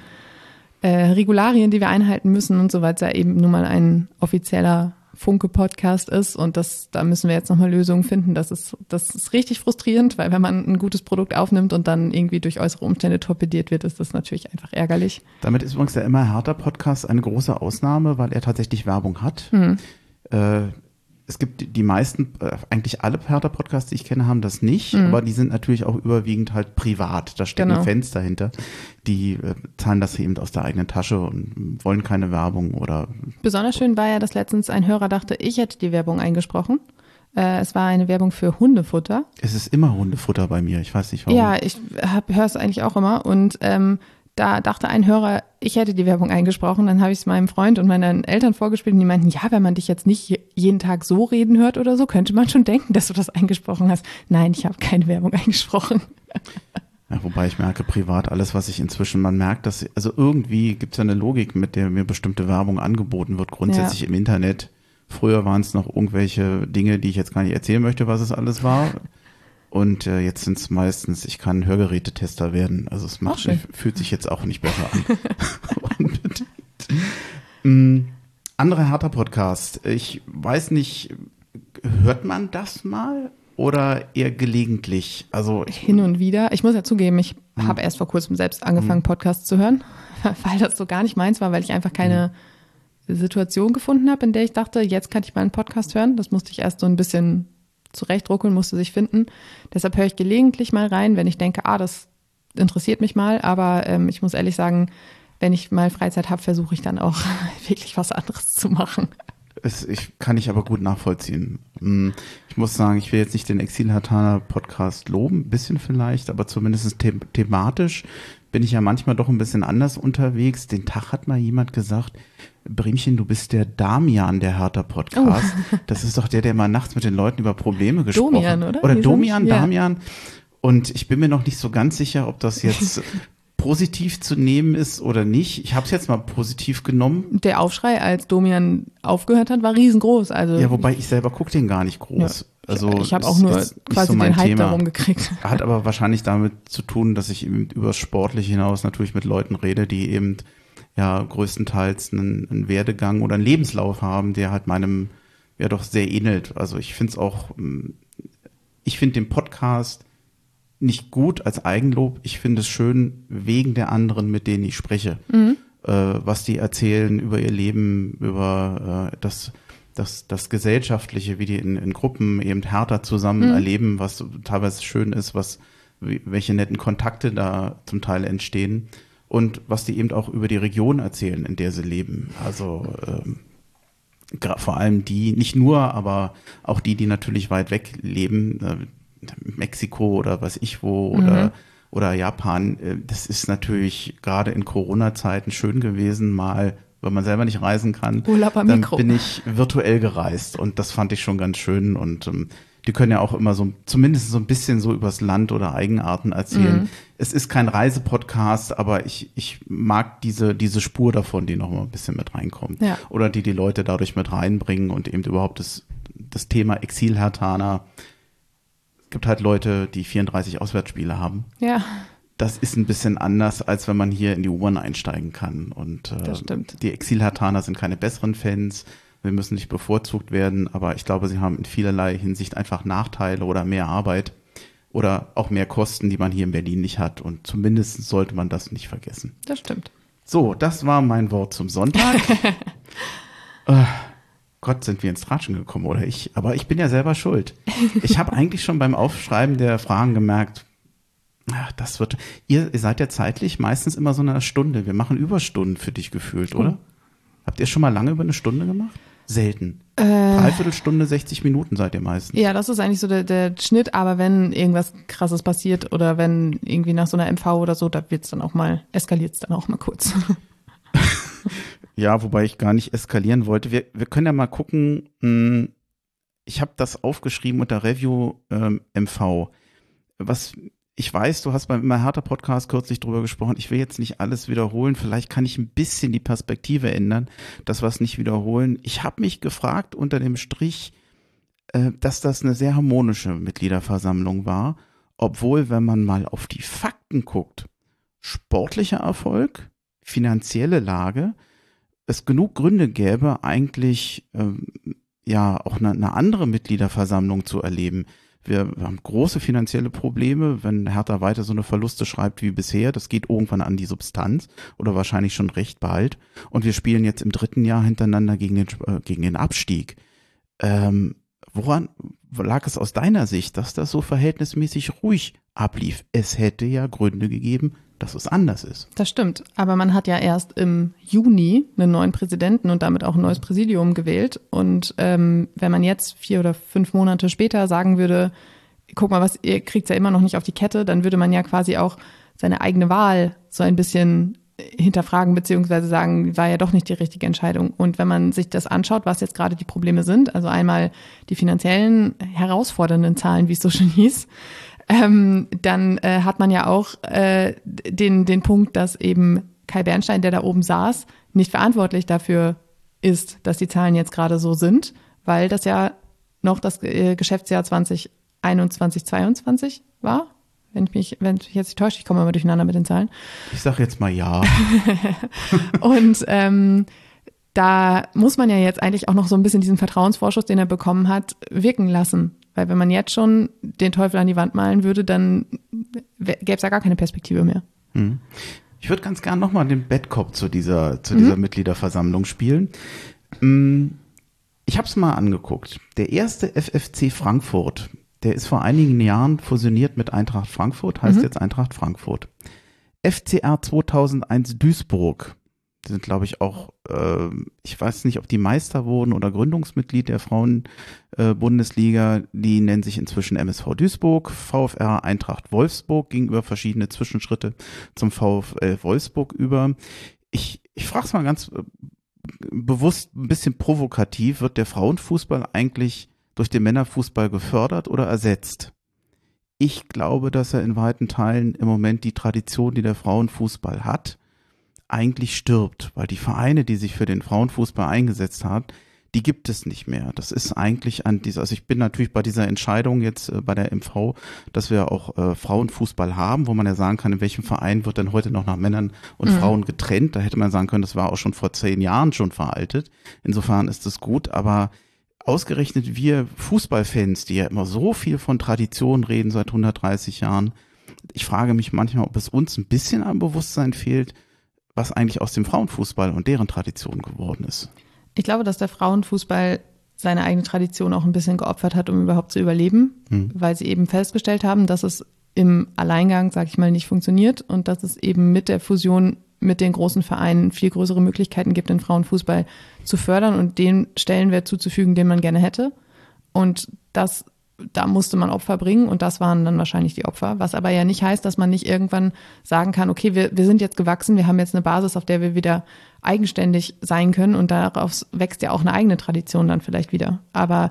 äh, Regularien, die wir einhalten müssen und so weiter, eben nun mal ein offizieller Funke-Podcast ist und das, da müssen wir jetzt nochmal Lösungen finden. Das ist, das ist richtig frustrierend, weil wenn man ein gutes Produkt aufnimmt und dann irgendwie durch äußere Umstände torpediert wird, ist das natürlich einfach ärgerlich. Damit ist übrigens der immer härter Podcast eine große Ausnahme, weil er tatsächlich Werbung hat. Hm. Äh, es gibt die- meisten, äh, eigentlich alle Hertha-Podcasts, die ich kenne, haben das nicht, Mhm. aber die sind natürlich auch überwiegend halt privat. Da stecken Genau. Fans dahinter, die äh, zahlen das eben aus der eigenen Tasche und wollen keine Werbung oder Besonders schön war ja, dass letztens ein Hörer dachte, ich hätte die Werbung eingesprochen. Äh, es war eine Werbung für Hundefutter. es ist immer Hundefutter bei mir. Ich weiß nicht warum. Ja, ich höre es eigentlich auch immer. Und ähm, da dachte ein Hörer, ich hätte die Werbung eingesprochen. Dann habe ich es meinem Freund und meinen Eltern vorgespielt und die meinten, ja, wenn man dich jetzt nicht je- jeden Tag so reden hört oder so, könnte man schon denken, dass du das eingesprochen hast. Nein, ich habe keine Werbung (laughs) eingesprochen. Ja, wobei ich merke, privat alles, was ich inzwischen, man merkt, dass, also irgendwie gibt es ja eine Logik, mit der mir bestimmte Werbung angeboten wird, grundsätzlich Ja. im Internet. Früher waren es noch irgendwelche Dinge, die ich jetzt gar nicht erzählen möchte, was es alles war. Und äh, jetzt sind es meistens, ich kann Hörgerätetester werden. Also es macht, schön. fühlt sich jetzt auch nicht besser an. (laughs) Unbedingt. Mm, Andere härter Podcast. Ich weiß nicht, hört man das mal oder eher gelegentlich? Also Hin und wieder. Ich muss ja zugeben, ich Mhm. habe erst vor kurzem selbst angefangen, Podcasts zu hören, (laughs) weil das so gar nicht meins war, weil ich einfach keine Mhm. Situation gefunden habe, in der ich dachte, jetzt kann ich mal einen Podcast hören. Das musste ich erst so ein bisschen zurechtruckeln, musste sich finden. Deshalb höre ich gelegentlich mal rein, wenn ich denke, ah, das interessiert mich mal. Aber ähm, ich muss ehrlich sagen, wenn ich mal Freizeit habe, versuche ich dann auch (laughs) wirklich was anderes zu machen. Es, ich kann ich aber gut nachvollziehen. Mm, Ich muss sagen, ich will jetzt nicht den Exil-Hatana Podcast loben, ein bisschen vielleicht, aber zumindest the thematisch bin ich ja manchmal doch ein bisschen anders unterwegs. Den Tag hat mal jemand gesagt, Bremchen, du bist der Damian der Hertha Podcast. (laughs) Das ist doch der, der mal nachts mit den Leuten über Probleme gesprochen Domian, oder? Oder er Domian? Ja. Damian. Und ich bin mir noch nicht so ganz sicher, ob das jetzt (laughs) positiv zu nehmen ist oder nicht. Ich habe es jetzt mal positiv genommen. Der Aufschrei, als Domian aufgehört hat, war riesengroß. Also Ja, wobei ich selber gucke den gar nicht groß. Ja. Also ich habe auch nur quasi so mein den Hype Thema. darum gekriegt. (laughs) Hat aber wahrscheinlich damit zu tun, dass ich eben über das Sportliche hinaus natürlich mit Leuten rede, die eben ja größtenteils einen, einen Werdegang oder einen Lebenslauf haben, der halt meinem ja doch sehr ähnelt. Also ich finde es auch, ähm, ich finde den Podcast nicht gut als Eigenlob. Ich finde es schön wegen der anderen, mit denen ich spreche. Mhm. Äh, was die erzählen über ihr Leben, über äh, das, das, das Gesellschaftliche, wie die in, in Gruppen eben härter zusammen Mhm. erleben, was teilweise schön ist, was, welche netten Kontakte da zum Teil entstehen und was die eben auch über die Region erzählen, in der sie leben. Also ähm, vor allem die, nicht nur, aber auch die, die natürlich weit weg leben, äh, Mexiko oder was ich wo oder oder Japan, äh, das ist natürlich gerade in Corona-Zeiten schön gewesen, mal, wenn man selber nicht reisen kann, Urlaub am dann Mikro. bin ich virtuell gereist und das fand ich schon ganz schön und ähm, die können ja auch immer so, zumindest so ein bisschen so übers Land oder Eigenarten erzählen. Mhm. Es ist kein Reisepodcast, aber ich, ich mag diese, diese Spur davon, die noch mal ein bisschen mit reinkommt. Ja. Oder die die Leute dadurch mit reinbringen und eben überhaupt das, das Thema Exil-Hertaner. Es gibt halt Leute, die 34 Auswärtsspiele haben. Ja, Das ist ein bisschen anders, als wenn man hier in die U-Bahn einsteigen kann. Und äh, Das stimmt. die Exil-Hertaner sind keine besseren Fans. Wir müssen nicht bevorzugt werden, aber ich glaube, sie haben in vielerlei Hinsicht einfach Nachteile oder mehr Arbeit oder auch mehr Kosten, die man hier in Berlin nicht hat. Und zumindest sollte man das nicht vergessen. das stimmt. So, das war mein Wort zum Sonntag. (laughs) äh, Gott, sind wir ins Tratschen gekommen, oder ich? Aber ich bin ja selber schuld. Ich habe (laughs) eigentlich schon beim Aufschreiben der Fragen gemerkt, ach, das wird. Ihr, ihr seid ja zeitlich meistens immer so eine Stunde. Wir machen Überstunden für dich gefühlt, oder? Habt ihr schon mal lange über eine Stunde gemacht? selten. Äh, Dreiviertelstunde, 60 Minuten seid ihr meistens. ja, das ist eigentlich so der, der Schnitt, aber wenn irgendwas krasses passiert oder wenn irgendwie nach so einer MV oder so, da wird's dann auch mal, eskaliert's dann auch mal kurz. (laughs) (laughs) Ja, wobei ich gar nicht eskalieren wollte. Wir, wir können ja mal gucken. mh, Ich habe das aufgeschrieben unter Review ähm, MV. Was ich weiß, du hast beim Immer härter Podcast kürzlich drüber gesprochen. Ich will jetzt nicht alles wiederholen. Vielleicht kann ich ein bisschen die Perspektive ändern, das was nicht wiederholen. Ich habe mich gefragt unter dem Strich, äh, dass das eine sehr harmonische Mitgliederversammlung war, obwohl, wenn man mal auf die Fakten guckt, sportlicher Erfolg, finanzielle Lage, es genug Gründe gäbe, eigentlich ähm, ja auch eine, eine andere Mitgliederversammlung zu erleben. Wir, haben große finanzielle Probleme, wenn Hertha weiter so eine Verluste schreibt wie bisher. Das geht irgendwann an die Substanz oder wahrscheinlich schon recht bald. Und wir spielen jetzt im dritten Jahr hintereinander gegen den, äh, gegen den Abstieg. Ähm, woran lag es aus deiner Sicht, dass das so verhältnismäßig ruhig ablief? Es hätte ja Gründe gegeben, dass es anders ist. Das stimmt. Aber man hat ja erst im Juni einen neuen Präsidenten und damit auch ein neues Präsidium gewählt. Und ähm, wenn man jetzt vier oder fünf Monate später sagen würde, guck mal, was ihr kriegt ja immer noch nicht auf die Kette, dann würde man ja quasi auch seine eigene Wahl so ein bisschen hinterfragen beziehungsweise sagen, war ja doch nicht die richtige Entscheidung. Und wenn man sich das anschaut, was jetzt gerade die Probleme sind, also einmal die finanziellen herausfordernden Zahlen, wie es so schön hieß, ähm, dann äh, hat man ja auch äh, den, den Punkt, dass eben Kai Bernstein, der da oben saß, nicht verantwortlich dafür ist, dass die Zahlen jetzt gerade so sind, weil das ja noch das äh, Geschäftsjahr 2021, 22 war. Wenn ich mich, wenn ich jetzt nicht täusche, ich komme immer durcheinander mit den Zahlen. Ich sag jetzt mal ja. (laughs) Und ähm, da muss man ja jetzt eigentlich auch noch so ein bisschen diesen Vertrauensvorschuss, den er bekommen hat, wirken lassen. Weil wenn man jetzt schon den Teufel an die Wand malen würde, dann gäbe es ja gar keine Perspektive mehr. Hm. Ich würde ganz gern nochmal den Bettkopf zu dieser, zu dieser Mitgliederversammlung spielen. Hm, Ich habe es mal angeguckt. Der erste FFC Frankfurt, der ist vor einigen Jahren fusioniert mit Eintracht Frankfurt, heißt jetzt Eintracht Frankfurt. FCR 2001 Duisburg, sind glaube ich auch, äh, ich weiß nicht, ob die Meister wurden oder Gründungsmitglied der Frauen-Bundesliga, die nennen sich inzwischen MSV Duisburg, VfR Eintracht Wolfsburg ging über verschiedene Zwischenschritte zum VfL Wolfsburg über. Ich, ich frage es mal ganz äh, bewusst ein bisschen provokativ, wird der Frauenfußball eigentlich durch den Männerfußball gefördert oder ersetzt? Ich glaube, dass er in weiten Teilen im Moment die Tradition, die der Frauenfußball hat, eigentlich stirbt, weil die Vereine, die sich für den Frauenfußball eingesetzt haben, die gibt es nicht mehr. Das ist eigentlich an dieser, also ich bin natürlich bei dieser Entscheidung jetzt äh, bei der MV, dass wir auch äh, Frauenfußball haben, wo man ja sagen kann, in welchem Verein wird denn heute noch nach Männern und Mhm. Frauen getrennt. Da hätte man sagen können, das war auch schon vor zehn Jahren schon veraltet. Insofern ist es gut, aber ausgerechnet wir Fußballfans, die ja immer so viel von Tradition reden seit 130 Jahren, ich frage mich manchmal, ob es uns ein bisschen am Bewusstsein fehlt, was eigentlich aus dem Frauenfußball und deren Tradition geworden ist. Ich glaube, dass der Frauenfußball seine eigene Tradition auch ein bisschen geopfert hat, um überhaupt zu überleben, weil sie eben festgestellt haben, dass es im Alleingang, sag ich mal, nicht funktioniert und dass es eben mit der Fusion mit den großen Vereinen viel größere Möglichkeiten gibt, den Frauenfußball zu fördern und den Stellenwert zuzufügen, den man gerne hätte. Und das, da musste man Opfer bringen und das waren dann wahrscheinlich die Opfer. Was aber ja nicht heißt, dass man nicht irgendwann sagen kann, okay, wir, wir sind jetzt gewachsen, wir haben jetzt eine Basis, auf der wir wieder eigenständig sein können und daraus wächst ja auch eine eigene Tradition dann vielleicht wieder. Aber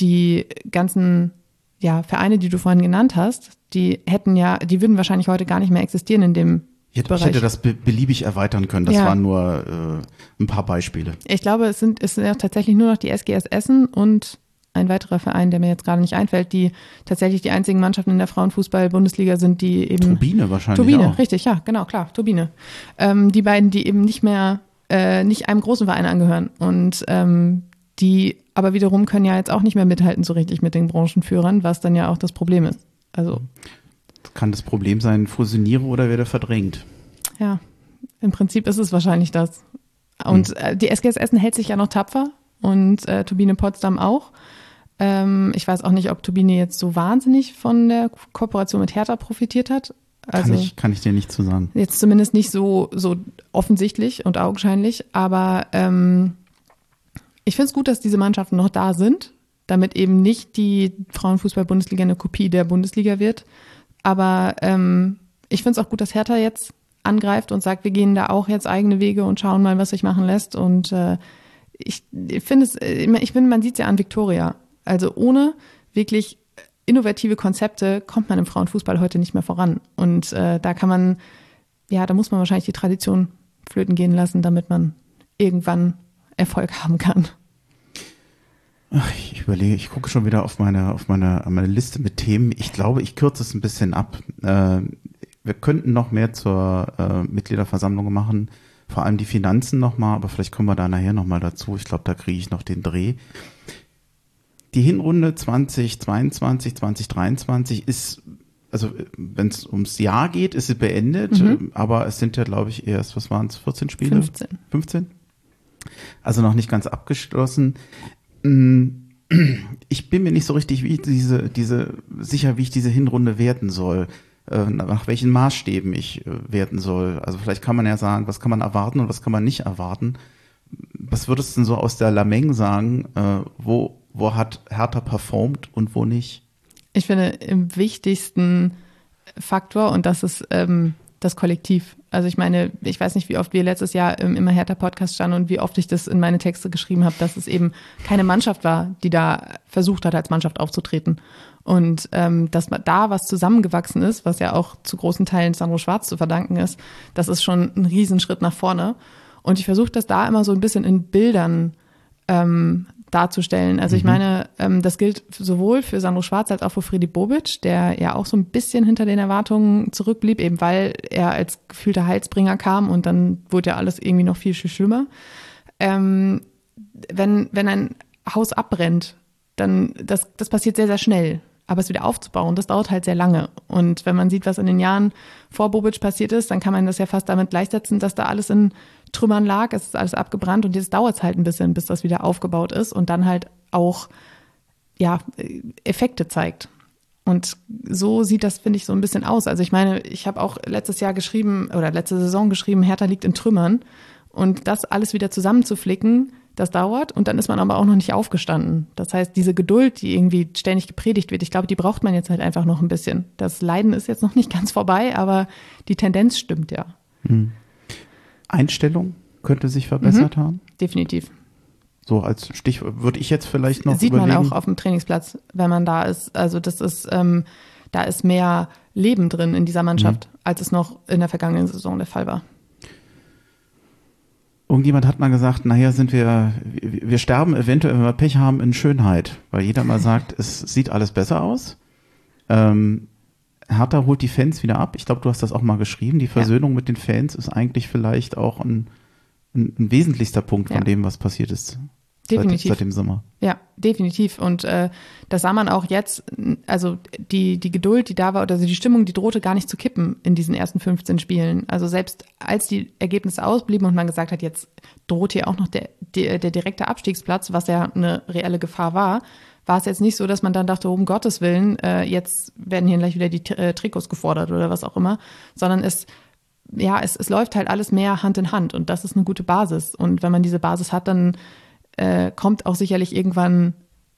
die ganzen ja, Vereine, die du vorhin genannt hast, die hätten ja, die würden wahrscheinlich heute gar nicht mehr existieren in dem Ich hätte, ich hätte das be beliebig erweitern können. Das Ja. waren nur äh, ein paar Beispiele. Ich glaube, es sind, es sind ja tatsächlich nur noch die SGS Essen und ein weiterer Verein, der mir jetzt gerade nicht einfällt, die tatsächlich die einzigen Mannschaften in der Frauenfußball-Bundesliga sind, die eben. Turbine wahrscheinlich Turbine, auch. richtig, ja, genau, klar, Turbine. Ähm, die beiden, die eben nicht mehr, äh, nicht einem großen Verein angehören und ähm, die aber wiederum können ja jetzt auch nicht mehr mithalten so richtig mit den Branchenführern, was dann ja auch das Problem ist. Also, Kann das Problem sein, fusioniere oder werde verdrängt? ja, im Prinzip ist es wahrscheinlich das. Und äh, die SGS Essen hält sich ja noch tapfer und äh, Turbine Potsdam auch. Ähm, ich weiß auch nicht, ob Turbine jetzt so wahnsinnig von der Ko- Kooperation mit Hertha profitiert hat. Also kann, ich, kann ich dir nicht zu sagen. jetzt zumindest nicht so, so offensichtlich und augenscheinlich, aber ähm, Ich finde es gut, dass diese Mannschaften noch da sind, damit eben nicht die Frauenfußball-Bundesliga eine Kopie der Bundesliga wird. Aber ähm, ich finde es auch gut, dass Hertha jetzt angreift und sagt, wir gehen da auch jetzt eigene Wege und schauen mal, was sich machen lässt. Und äh, ich, ich finde es, ich finde, man sieht es ja an Viktoria. Also ohne wirklich innovative Konzepte kommt man im Frauenfußball heute nicht mehr voran. Und äh, da kann man, ja, da muss man wahrscheinlich die Tradition flöten gehen lassen, damit man irgendwann Erfolg (laughs) haben kann. Ach, ich überlege, ich gucke schon wieder auf meine, auf meine, meine Liste mit Themen. Ich glaube, ich kürze es ein bisschen ab. Äh, wir könnten noch mehr zur äh, Mitgliederversammlung machen, vor allem die Finanzen nochmal, aber vielleicht kommen wir da nachher nochmal dazu. Ich glaube, da kriege ich noch den Dreh. Die Hinrunde 2022, 2023 ist, also wenn es ums Jahr geht, ist sie beendet, mhm. aber es sind ja, glaube ich, erst, was waren es, 14 Spiele? 15. 15? Also noch nicht ganz abgeschlossen. Mm, ich bin mir nicht so richtig, wie diese, diese, sicher, wie ich diese Hinrunde werten soll äh, nach welchen Maßstäben ich äh, werten soll. Also vielleicht kann man ja sagen, was kann man erwarten und was kann man nicht erwarten. Was würdest du denn so aus der Lameng sagen, äh, wo, wo hat Hertha performt und wo nicht? Ich finde, im wichtigsten Faktor, und das ist ähm, das Kollektiv. Also ich meine, ich weiß nicht, wie oft wir letztes Jahr im Immer härter Podcast standen und wie oft ich das in meine Texte geschrieben habe, dass es eben keine Mannschaft war, die da versucht hat, als Mannschaft aufzutreten. Und ähm, dass da was zusammengewachsen ist, was ja auch zu großen Teilen Sandro Schwarz zu verdanken ist, das ist schon ein Riesenschritt nach vorne. Und ich versuche das da immer so ein bisschen in Bildern ähm, darzustellen. Also mhm. ich meine, ähm, das gilt sowohl für Sandro Schwarz als auch für Freddy Bobic, der ja auch so ein bisschen hinter den Erwartungen zurückblieb, eben weil er als gefühlter Heilsbringer kam und dann wurde ja alles irgendwie noch viel, viel schlimmer. Ähm, wenn, wenn ein Haus abbrennt, dann das, das passiert sehr, sehr schnell. Aber es wieder aufzubauen, das dauert halt sehr lange. Und wenn man sieht, was in den Jahren vor Bobic passiert ist, dann kann man das ja fast damit gleichsetzen, dass da alles in Trümmern lag, es ist alles abgebrannt und jetzt dauert es halt ein bisschen, bis das wieder aufgebaut ist und dann halt auch ja, Effekte zeigt. Und so sieht das, finde ich, so ein bisschen aus. Also ich meine, ich habe auch letztes Jahr geschrieben oder letzte Saison geschrieben, Hertha liegt in Trümmern. Und das alles wieder zusammenzuflicken, das dauert und dann ist man aber auch noch nicht aufgestanden. Das heißt, diese Geduld, die irgendwie ständig gepredigt wird, ich glaube, die braucht man jetzt halt einfach noch ein bisschen. Das Leiden ist jetzt noch nicht ganz vorbei, aber die Tendenz stimmt ja. Hm. Einstellung könnte sich verbessert mhm. haben? Definitiv. So als Stichwort würde ich jetzt vielleicht noch Sieht überlegen. man auch auf dem Trainingsplatz, wenn man da ist. Also das ist, ähm, da ist mehr Leben drin in dieser Mannschaft, mhm. als es noch in der vergangenen Saison der Fall war. Irgendjemand hat mal gesagt, naja, sind wir, wir sterben eventuell, wenn wir Pech haben, in Schönheit, weil jeder mal sagt, es sieht alles besser aus. Ähm, Hertha holt die Fans wieder ab. Ich glaube, du hast das auch mal geschrieben. Die Versöhnung ja. mit den Fans ist eigentlich vielleicht auch ein, ein, ein wesentlichster Punkt von ja. dem, was passiert ist. Definitiv. Seit, seit, dem Sommer. Ja, definitiv. Und äh, das sah man auch jetzt, also die, die Geduld, die da war, oder also die Stimmung, die drohte gar nicht zu kippen in diesen ersten 15 Spielen. Also selbst als die Ergebnisse ausblieben und man gesagt hat, jetzt droht hier auch noch der, der, der direkte Abstiegsplatz, was ja eine reelle Gefahr war, war es jetzt nicht so, dass man dann dachte, um Gottes Willen, äh, jetzt werden hier gleich wieder die äh, Trikots gefordert oder was auch immer, sondern es ja, es, es läuft halt alles mehr Hand in Hand und das ist eine gute Basis. Und wenn man diese Basis hat, dann äh, kommt auch sicherlich irgendwann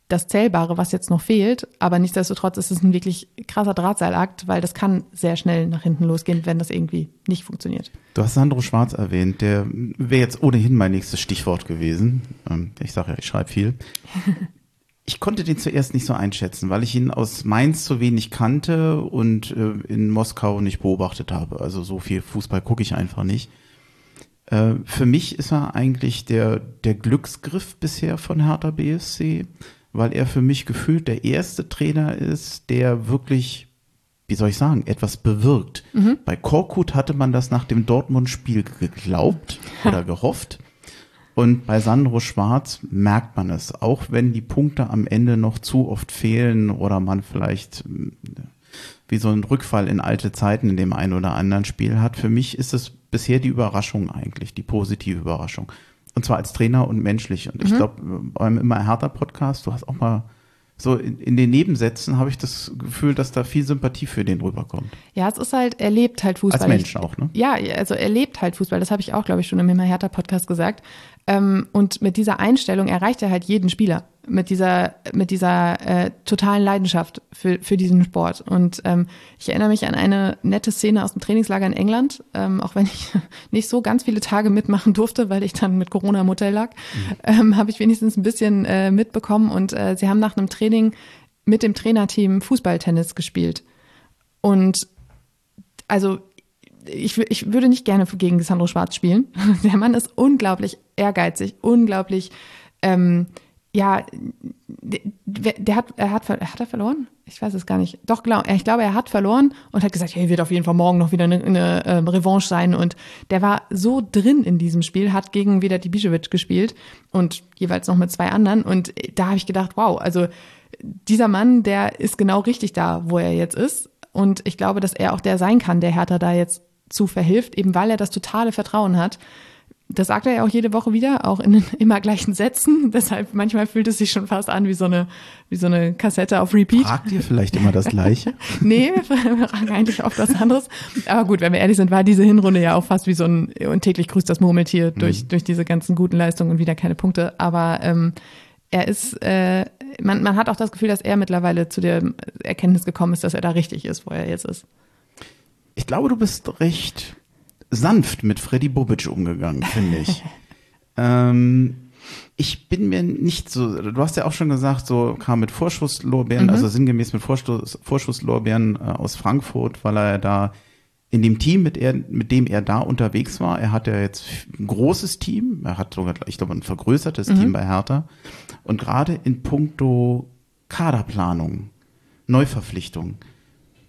das Zählbare, was jetzt noch fehlt. Aber nichtsdestotrotz ist es ein wirklich krasser Drahtseilakt, weil das kann sehr schnell nach hinten losgehen, wenn das irgendwie nicht funktioniert. Du hast Sandro Schwarz erwähnt, der wäre jetzt ohnehin mein nächstes Stichwort gewesen. Ähm, ich sage ja, ich schreibe viel. (laughs) Ich konnte den zuerst nicht so einschätzen, weil ich ihn aus Mainz zu wenig kannte und äh, in Moskau nicht beobachtet habe. Also so viel Fußball gucke ich einfach nicht. Äh, für mich ist er eigentlich der, der Glücksgriff bisher von Hertha BSC, weil er für mich gefühlt der erste Trainer ist, der wirklich, wie soll ich sagen, etwas bewirkt. Mhm. Bei Korkut hatte man das nach dem Dortmund-Spiel geglaubt oder gehofft. Und bei Sandro Schwarz merkt man es, auch wenn die Punkte am Ende noch zu oft fehlen oder man vielleicht wie so ein Rückfall in alte Zeiten in dem einen oder anderen Spiel hat. Für mich ist es bisher die Überraschung eigentlich, die positive Überraschung. Und zwar als Trainer und menschlich. Und ich mhm. glaube, beim immer härter Podcast, du hast auch mal so in, in den Nebensätzen habe ich das Gefühl, dass da viel Sympathie für den rüberkommt. Ja, es ist halt, er lebt halt Fußball. Als Mensch auch, ne? Ja, also er lebt halt Fußball. Das habe ich auch, glaube ich, schon im immer härter Podcast gesagt. Ähm, und mit dieser Einstellung erreicht er halt jeden Spieler. Mit dieser, mit dieser äh, totalen Leidenschaft für, für diesen Sport. Und ähm, ich erinnere mich an eine nette Szene aus dem Trainingslager in England, ähm, auch wenn ich (laughs) nicht so ganz viele Tage mitmachen durfte, weil ich dann mit Corona im Hotel lag, mhm. ähm, habe ich wenigstens ein bisschen äh, mitbekommen. Und äh, sie haben nach einem Training mit dem Trainerteam Fußballtennis gespielt. Und also ich, ich würde nicht gerne gegen Sandro Schwarz spielen. (laughs) Der Mann ist unglaublich ehrgeizig, unglaublich, ähm, ja, der, der, hat, er hat, hat er verloren? Ich weiß es gar nicht. Doch, glaub, ich glaube, er hat verloren und hat gesagt, hey, wird auf jeden Fall morgen noch wieder eine, eine äh, Revanche sein. Und der war so drin in diesem Spiel, hat gegen wieder die Bischewitsch gespielt und jeweils noch mit zwei anderen. Und da habe ich gedacht, wow, also dieser Mann, der ist genau richtig da, wo er jetzt ist. Und ich glaube, dass er auch der sein kann, der Hertha da jetzt zu verhilft, eben weil er das totale Vertrauen hat. Das sagt er ja auch jede Woche wieder, auch in den (laughs) immer gleichen Sätzen. (laughs) Deshalb manchmal fühlt es sich schon fast an wie so eine, wie so eine Kassette auf Repeat. Fragt ihr vielleicht immer das Gleiche? (laughs) nee, wir fragen eigentlich oft was anderes. Aber gut, wenn wir ehrlich sind, war diese Hinrunde ja auch fast wie so ein und täglich grüßt das Murmeltier durch, mhm. durch diese ganzen guten Leistungen und wieder keine Punkte. Aber ähm, er ist, äh, man, man hat auch das Gefühl, dass er mittlerweile zu der Erkenntnis gekommen ist, dass er da richtig ist, wo er jetzt ist. Ich glaube, du bist recht sanft mit Freddy Bobic umgegangen, finde ich. (laughs) ähm, ich bin mir nicht so, du hast ja auch schon gesagt, so kam mit Vorschusslorbeeren, mhm. also sinngemäß mit Vorschuss, Vorschusslorbeeren äh, aus Frankfurt, weil er da in dem Team, mit, er, mit dem er da unterwegs war, er hat ja jetzt ein großes Team, er hat sogar, ich glaube, ein vergrößertes mhm. Team bei Hertha. Und gerade in puncto Kaderplanung, Neuverpflichtung,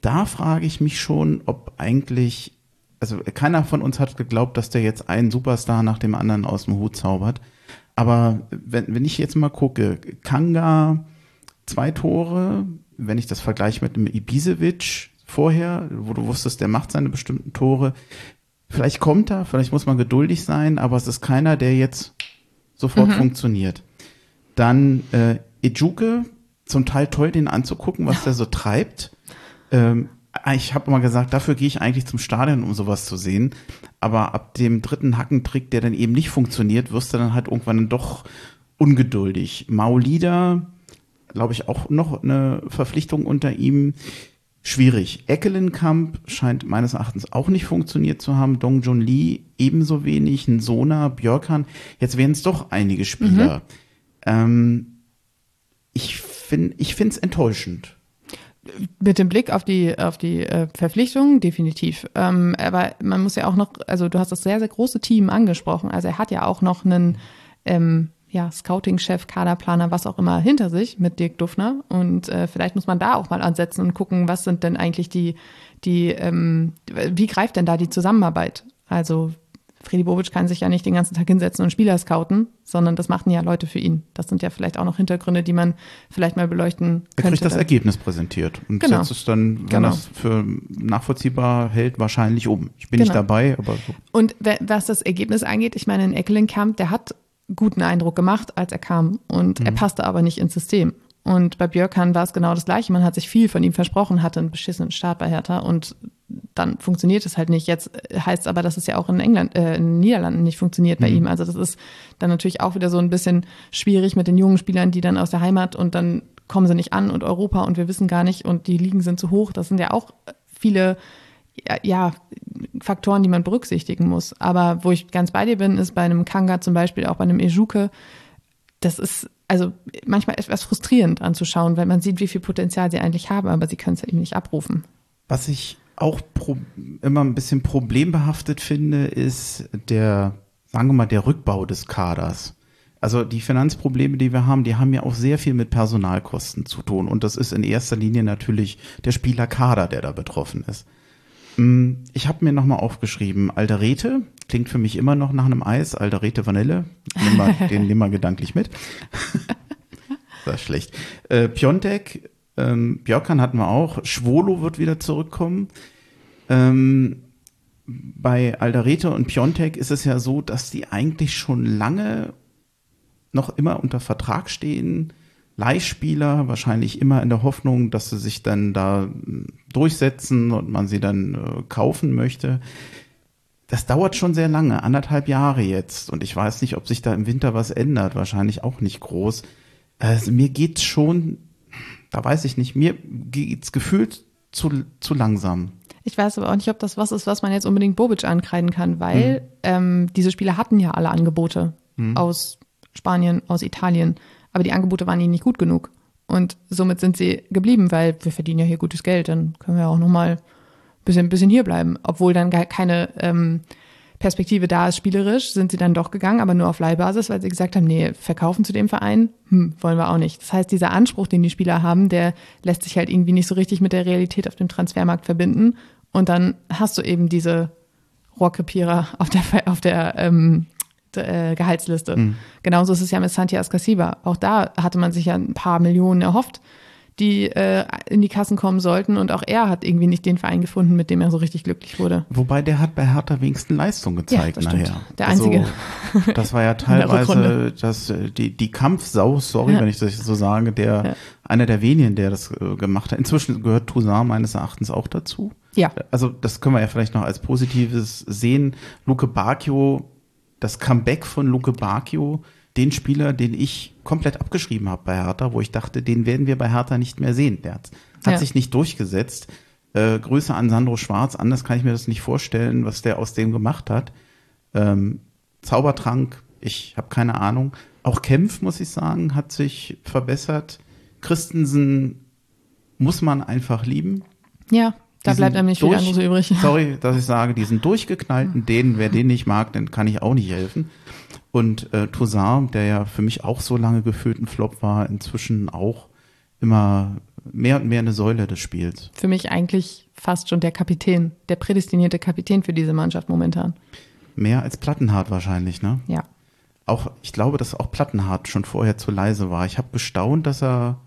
da frage ich mich schon, ob eigentlich, also keiner von uns hat geglaubt, dass der jetzt einen Superstar nach dem anderen aus dem Hut zaubert. Aber wenn, wenn ich jetzt mal gucke, Kanga, zwei Tore, wenn ich das vergleiche mit dem Ibisevic vorher, wo du wusstest, der macht seine bestimmten Tore, vielleicht kommt er, vielleicht muss man geduldig sein, aber es ist keiner, der jetzt sofort mhm. funktioniert. Dann äh, Ejuke, zum Teil toll, den anzugucken, was der so treibt. Ähm, ich habe mal gesagt, dafür gehe ich eigentlich zum Stadion, um sowas zu sehen. Aber ab dem dritten Hackentrick, der dann eben nicht funktioniert, wirst du dann halt irgendwann dann doch ungeduldig. Maulida, glaube ich, auch noch eine Verpflichtung unter ihm. Schwierig. Eckelenkamp scheint meines Erachtens auch nicht funktioniert zu haben. Dong Jun Lee ebenso wenig. Nsona, Björkan. Jetzt wären es doch einige Spieler. Mhm. Ähm, ich finde ich finde es enttäuschend. Mit dem Blick auf die, auf die äh, Verpflichtungen, definitiv. Ähm, aber man muss ja auch noch, also du hast das sehr, sehr große Team angesprochen. Also er hat ja auch noch einen ähm, ja, Scouting-Chef, Kaderplaner, was auch immer hinter sich mit Dirk Duffner. Und äh, vielleicht muss man da auch mal ansetzen und gucken, was sind denn eigentlich die, die, ähm, wie greift denn da die Zusammenarbeit? Also Freddy Bobic kann sich ja nicht den ganzen Tag hinsetzen und Spieler scouten, sondern das machen ja Leute für ihn. Das sind ja vielleicht auch noch Hintergründe, die man vielleicht mal beleuchten könnte. Er kriegt das Ergebnis präsentiert und genau. setzt es dann, wenn genau. das für nachvollziehbar hält, wahrscheinlich um. Ich bin genau. nicht dabei, aber so. Und was das Ergebnis angeht, ich meine, in Eckelenkamp, der hat guten Eindruck gemacht, als er kam und mhm. er passte aber nicht ins System. Und bei Björkan war es genau das Gleiche. Man hat sich viel von ihm versprochen, hatte einen beschissenen Start bei Hertha und dann funktioniert es halt nicht. Jetzt heißt aber, dass es ja auch in England, äh, in den Niederlanden nicht funktioniert bei mhm. ihm. Also das ist dann natürlich auch wieder so ein bisschen schwierig mit den jungen Spielern, die dann aus der Heimat und dann kommen sie nicht an und Europa und wir wissen gar nicht und die Ligen sind zu hoch. Das sind ja auch viele ja, Faktoren, die man berücksichtigen muss. Aber wo ich ganz bei dir bin, ist bei einem Kanga zum Beispiel, auch bei einem Ejuke, das ist also manchmal etwas frustrierend anzuschauen, weil man sieht, wie viel Potenzial sie eigentlich haben, aber sie können es ja eben nicht abrufen. Was ich auch immer ein bisschen problembehaftet finde, ist der, sagen wir mal, der Rückbau des Kaders. Also die Finanzprobleme, die wir haben, die haben ja auch sehr viel mit Personalkosten zu tun. Und das ist in erster Linie natürlich der Spielerkader, der da betroffen ist. Mm, ich habe mir nochmal aufgeschrieben, Alderete, klingt für mich immer noch nach einem Eis, Alderete Vanille, nimm mal, den (laughs) nimm mal gedanklich mit. (laughs) das ist schlecht. Äh, Piontek, ähm, Björkan hatten wir auch, Schwolo wird wieder zurückkommen. Ähm, bei Alderete und Piontek ist es ja so, dass die eigentlich schon lange noch immer unter Vertrag stehen Leihspieler, wahrscheinlich immer in der Hoffnung, dass sie sich dann da hm, durchsetzen und man sie dann äh, kaufen möchte. das dauert schon sehr lange, anderthalb Jahre jetzt. Und ich weiß nicht, ob sich da im Winter was ändert. Wahrscheinlich auch nicht groß. Also mir geht's schon, da weiß ich nicht, mir geht's gefühlt zu, zu langsam. Ich weiß aber auch nicht, ob das was ist, was man jetzt unbedingt Bobic ankreiden kann, weil mhm. ähm, diese Spieler hatten ja alle Angebote mhm. aus Spanien, aus Italien. Aber die Angebote waren ihnen nicht gut genug. Und somit sind sie geblieben, weil wir verdienen ja hier gutes Geld, dann können wir auch nochmal bisschen, bisschen hier bleiben. Obwohl dann gar keine ähm, Perspektive da ist, spielerisch, sind sie dann doch gegangen, aber nur auf Leihbasis, weil sie gesagt haben, nee, verkaufen zu dem Verein, hm, wollen wir auch nicht. Das heißt, dieser Anspruch, den die Spieler haben, der lässt sich halt irgendwie nicht so richtig mit der Realität auf dem Transfermarkt verbinden. Und dann hast du eben diese Rohrkrepierer (laughs) auf der, auf der ähm, äh, Gehaltsliste. Mhm. Genauso ist es ja mit Santiago Escasiba. Auch da hatte man sich ja ein paar Millionen erhofft die äh, in die Kassen kommen sollten. Und auch er hat irgendwie nicht den Verein gefunden, mit dem er so richtig glücklich wurde. Wobei der hat bei Hertha wenigstens Leistung gezeigt ja, nachher. Der einzige. Also, (laughs) das war ja teilweise das, die, die Kampfsau, sorry, ja. wenn ich das so sage, der ja. einer der wenigen, der das äh, gemacht hat. Inzwischen gehört Toussaint meines Erachtens auch dazu. Ja. Also das können wir ja vielleicht noch als Positives sehen. Luke Bacchio, das Comeback von Luke Bacchio, den Spieler, den ich komplett abgeschrieben habe bei Hertha, wo ich dachte, den werden wir bei Hertha nicht mehr sehen. Der hat, hat ja. sich nicht durchgesetzt. Äh, Grüße an Sandro Schwarz, anders kann ich mir das nicht vorstellen, was der aus dem gemacht hat. Ähm, Zaubertrank, ich habe keine Ahnung. Auch Kempf, muss ich sagen, hat sich verbessert. Christensen muss man einfach lieben. Ja, da bleibt einem nicht viel anderes übrig. (laughs) Sorry, dass ich sage, diesen durchgeknallten, den, wer den nicht mag, den kann ich auch nicht helfen. Und äh, Toussaint, der ja für mich auch so lange gefühlt ein Flop war, inzwischen auch immer mehr und mehr eine Säule des Spiels. Für mich eigentlich fast schon der Kapitän, der prädestinierte Kapitän für diese Mannschaft momentan. Mehr als Plattenhardt wahrscheinlich, ne? Ja. Auch, ich glaube, dass auch Plattenhardt schon vorher zu leise war. Ich habe gestaunt, dass er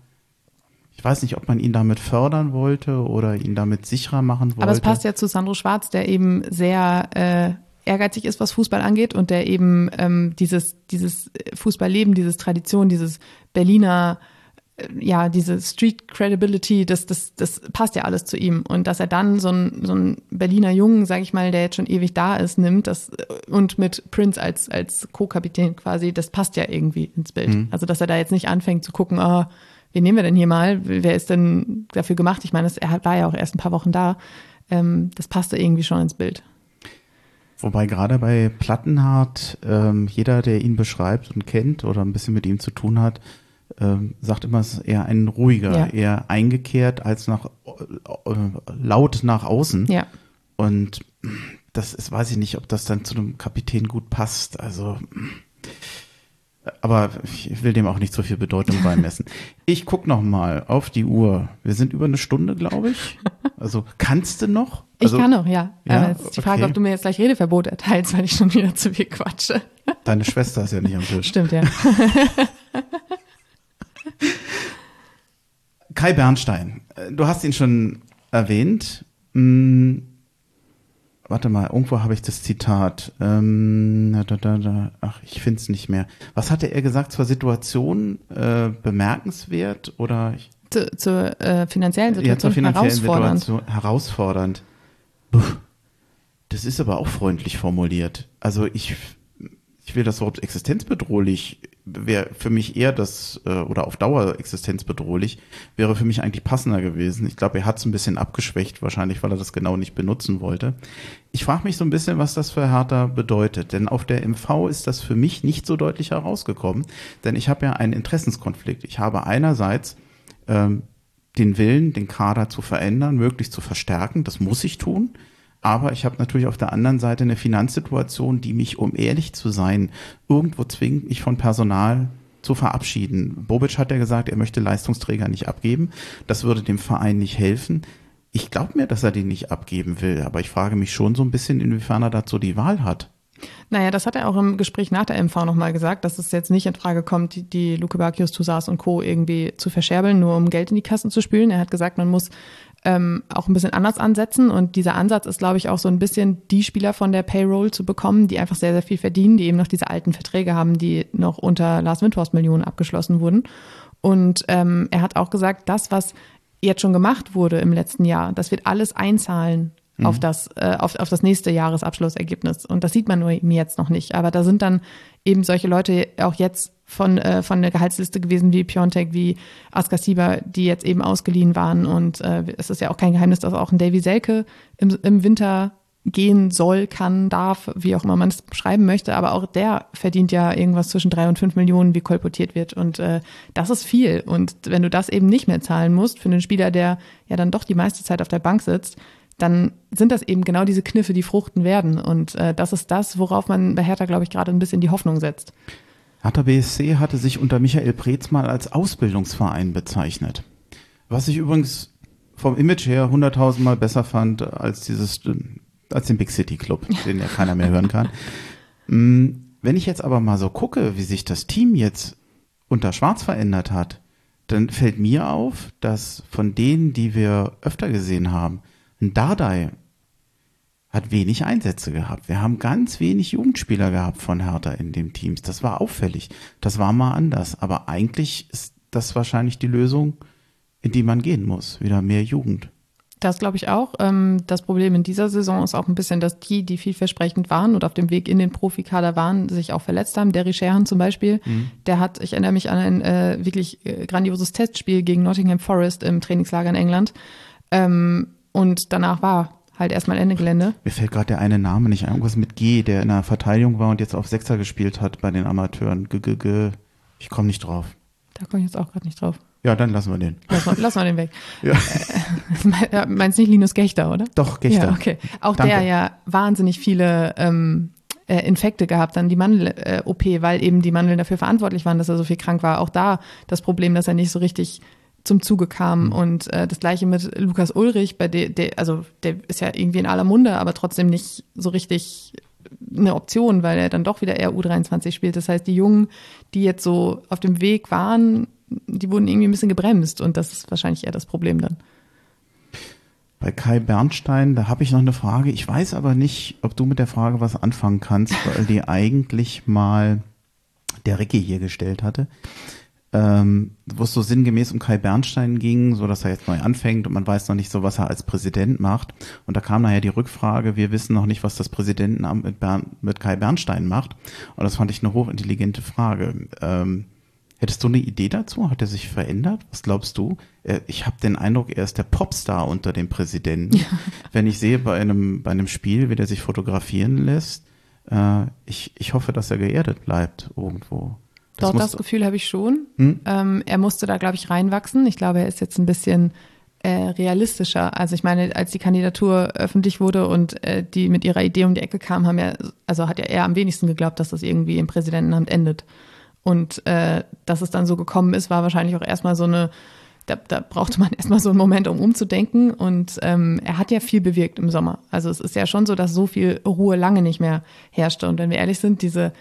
ich weiß nicht, ob man ihn damit fördern wollte oder ihn damit sicherer machen wollte. Aber es passt ja zu Sandro Schwarz, der eben sehr äh, ehrgeizig ist, was Fußball angeht und der eben ähm, dieses, dieses Fußballleben, dieses Tradition, dieses Berliner, äh, ja, diese Street Credibility, das, das, das passt ja alles zu ihm. Und dass er dann so ein, so Berliner Jungen, sag ich mal, der jetzt schon ewig da ist, nimmt das äh, und mit Prince als, als Co-Kapitän quasi, das passt ja irgendwie ins Bild. Mhm. Also, dass er da jetzt nicht anfängt zu gucken, oh, wen nehmen wir denn hier mal? Wer ist denn dafür gemacht? Ich meine, er war ja auch erst ein paar Wochen da. Ähm, das passte irgendwie schon ins Bild. Wobei gerade bei Plattenhardt ähm, jeder, der ihn beschreibt und kennt oder ein bisschen mit ihm zu tun hat, ähm, sagt immer, es ist eher ein ruhiger, ja. eher eingekehrt als nach äh, laut nach außen. Ja. Und das ist, weiß ich nicht, ob das dann zu einem Kapitän gut passt. Also aber ich will dem auch nicht so viel Bedeutung beimessen. Ich guck noch mal auf die Uhr. Wir sind über eine Stunde, glaube ich. Also kannst du noch? Also, ich kann noch, ja. ja Aber jetzt ist die Frage, okay. ob du mir jetzt gleich Redeverbot erteilst, weil ich schon wieder zu viel quatsche. Deine Schwester ist ja nicht am Tisch. Stimmt, ja. Kai Bernstein, du hast ihn schon erwähnt. Warte mal, irgendwo habe ich das Zitat. Ähm, da, da, da, ach, ich finde es nicht mehr. Was hatte er gesagt zur Situation? Äh, bemerkenswert oder? Zu, zur äh, finanziellen Situation, ja, zur finanziellen herausfordernd. Situation herausfordernd. Puh. Das ist aber auch freundlich formuliert. Also ich, ich will das Wort existenzbedrohlich wäre für mich eher das, äh, oder auf Dauer existenzbedrohlich, wäre für mich eigentlich passender gewesen. Ich glaube, er hat es ein bisschen abgeschwächt, wahrscheinlich, weil er das genau nicht benutzen wollte. Ich frage mich so ein bisschen, was das für Hertha bedeutet. Denn auf der MV ist das für mich nicht so deutlich herausgekommen. Denn ich habe ja einen Interessenskonflikt. Ich habe einerseits ähm, den Willen, den Kader zu verändern, möglichst zu verstärken. Das muss ich tun. Aber ich habe natürlich auf der anderen Seite eine Finanzsituation, die mich, um ehrlich zu sein, irgendwo zwingt, mich von Personal zu verabschieden. Bobic hat ja gesagt, er möchte Leistungsträger nicht abgeben. Das würde dem Verein nicht helfen. Ich glaube mir, dass er den nicht abgeben will, aber ich frage mich schon so ein bisschen, inwiefern er dazu die Wahl hat. Naja, das hat er auch im Gespräch nach der MV nochmal gesagt, dass es jetzt nicht in Frage kommt, die, die Luke Bacchius, Toussaint und Co. irgendwie zu verscherbeln, nur um Geld in die Kassen zu spülen. Er hat gesagt, man muss ähm, auch ein bisschen anders ansetzen. Und dieser Ansatz ist, glaube ich, auch so ein bisschen die Spieler von der Payroll zu bekommen, die einfach sehr, sehr viel verdienen, die eben noch diese alten Verträge haben, die noch unter Lars Windhorst Millionen abgeschlossen wurden. Und ähm, er hat auch gesagt, das, was jetzt schon gemacht wurde im letzten Jahr, das wird alles einzahlen mhm. auf das, äh, auf, auf das nächste Jahresabschlussergebnis. Und das sieht man nur eben jetzt noch nicht. Aber da sind dann eben solche Leute auch jetzt von, äh, von der Gehaltsliste gewesen wie Piontek, wie Aska Sieber, die jetzt eben ausgeliehen waren. Und äh, es ist ja auch kein Geheimnis, dass auch ein Davy Selke im, im Winter gehen soll, kann, darf, wie auch immer man es beschreiben möchte, aber auch der verdient ja irgendwas zwischen drei und fünf Millionen, wie kolportiert wird. Und äh, das ist viel. Und wenn du das eben nicht mehr zahlen musst für einen Spieler, der ja dann doch die meiste Zeit auf der Bank sitzt, dann sind das eben genau diese Kniffe, die fruchten werden. Und äh, das ist das, worauf man bei Hertha, glaube ich, gerade ein bisschen die Hoffnung setzt. Hertha BSC hatte sich unter Michael Preetz mal als Ausbildungsverein bezeichnet. Was ich übrigens vom Image her hunderttausendmal besser fand als dieses als den Big City Club, den ja keiner mehr hören kann. (laughs) Mm, wenn ich jetzt aber mal so gucke, wie sich das Team jetzt unter Schwarz verändert hat, dann fällt mir auf, dass von denen, die wir öfter gesehen haben, ein Dardai hat wenig Einsätze gehabt. Wir haben ganz wenig Jugendspieler gehabt von Hertha in dem Teams. Das war auffällig. Das war mal anders. Aber eigentlich ist das wahrscheinlich die Lösung, in die man gehen muss. Wieder mehr Jugend. Das glaube ich auch. Ähm, das Problem in dieser Saison ist auch ein bisschen, dass die, die vielversprechend waren und auf dem Weg in den Profikader waren, sich auch verletzt haben. Derry Sherhan zum Beispiel, mhm. der hat, ich erinnere mich an ein äh, wirklich äh, grandioses Testspiel gegen Nottingham Forest im Trainingslager in England. Ähm, und danach war halt erstmal Ende Gelände. Mir fällt gerade der eine Name nicht ein, irgendwas mit G, der in der Verteidigung war und jetzt auf Sechser gespielt hat bei den Amateuren. G -g -g. Ich komme nicht drauf. Da komme ich jetzt auch gerade nicht drauf. Ja, dann lassen wir den. Lassen wir, den weg. (laughs) Ja. (laughs) Äh, meinst nicht Linus Gechter, oder? Doch, Gechter. Ja, okay. Auch Danke. der ja wahnsinnig viele ähm, äh, Infekte gehabt, dann die Mandel-OP, äh, weil eben die Mandeln dafür verantwortlich waren, dass er so viel krank war. Auch da das Problem, dass er nicht so richtig zum Zuge kam. Mhm. Und äh, das gleiche mit Lukas Ulrich, bei der, der, also der ist ja irgendwie in aller Munde, aber trotzdem nicht so richtig eine Option, weil er dann doch wieder eher U23 spielt. Das heißt, die Jungen, die jetzt so auf dem Weg waren, die wurden irgendwie ein bisschen gebremst und das ist wahrscheinlich eher das Problem dann. Bei Kai Bernstein, da habe ich noch eine Frage. Ich weiß aber nicht, ob du mit der Frage was anfangen kannst, weil die (laughs) eigentlich mal der Ricky hier gestellt hatte. Ähm, wo es so sinngemäß um Kai Bernstein ging, so dass er jetzt neu anfängt und man weiß noch nicht so, was er als Präsident macht. Und da kam nachher die Rückfrage, wir wissen noch nicht, was das Präsidentenamt mit, Bern, mit Kai Bernstein macht. Und das fand ich eine hochintelligente Frage. Ähm, Hättest du eine Idee dazu? Hat er sich verändert? Was glaubst du? Ich habe den Eindruck, er ist der Popstar unter dem Präsidenten. Ja. Wenn ich sehe bei einem, bei einem Spiel, wie der sich fotografieren lässt, äh, ich, ich hoffe, dass er geerdet bleibt irgendwo. Das Doch, das Gefühl habe ich schon. Hm? Ähm, er musste da, glaube ich, reinwachsen. Ich glaube, er ist jetzt ein bisschen äh, realistischer. Also ich meine, als die Kandidatur öffentlich wurde und äh, die mit ihrer Idee um die Ecke kam, haben ja, also hat ja er am wenigsten geglaubt, dass das irgendwie im Präsidentenamt endet. Und äh, dass es dann so gekommen ist, war wahrscheinlich auch erstmal so eine, da, da brauchte man (laughs) erstmal so einen Moment, um umzudenken. Und ähm, er hat ja viel bewirkt im Sommer. Also es ist ja schon so, dass so viel Ruhe lange nicht mehr herrschte. Und wenn wir ehrlich sind, diese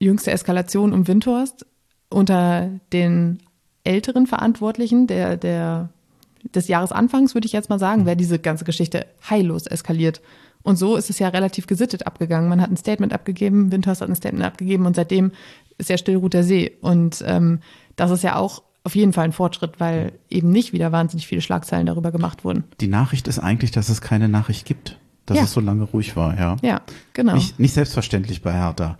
jüngste Eskalation um Windhorst unter den älteren Verantwortlichen der, der, des Jahresanfangs, würde ich jetzt mal sagen, wäre diese ganze Geschichte heillos eskaliert. Und so ist es ja relativ gesittet abgegangen. Man hat ein Statement abgegeben, Windhorst hat ein Statement abgegeben und seitdem ist ja Stillruht See. Und ähm, das ist ja auch auf jeden Fall ein Fortschritt, weil eben nicht wieder wahnsinnig viele Schlagzeilen darüber gemacht wurden. Die Nachricht ist eigentlich, dass es keine Nachricht gibt, dass ja. es so lange ruhig war, ja. Ja, genau. Nicht, nicht selbstverständlich bei Hertha.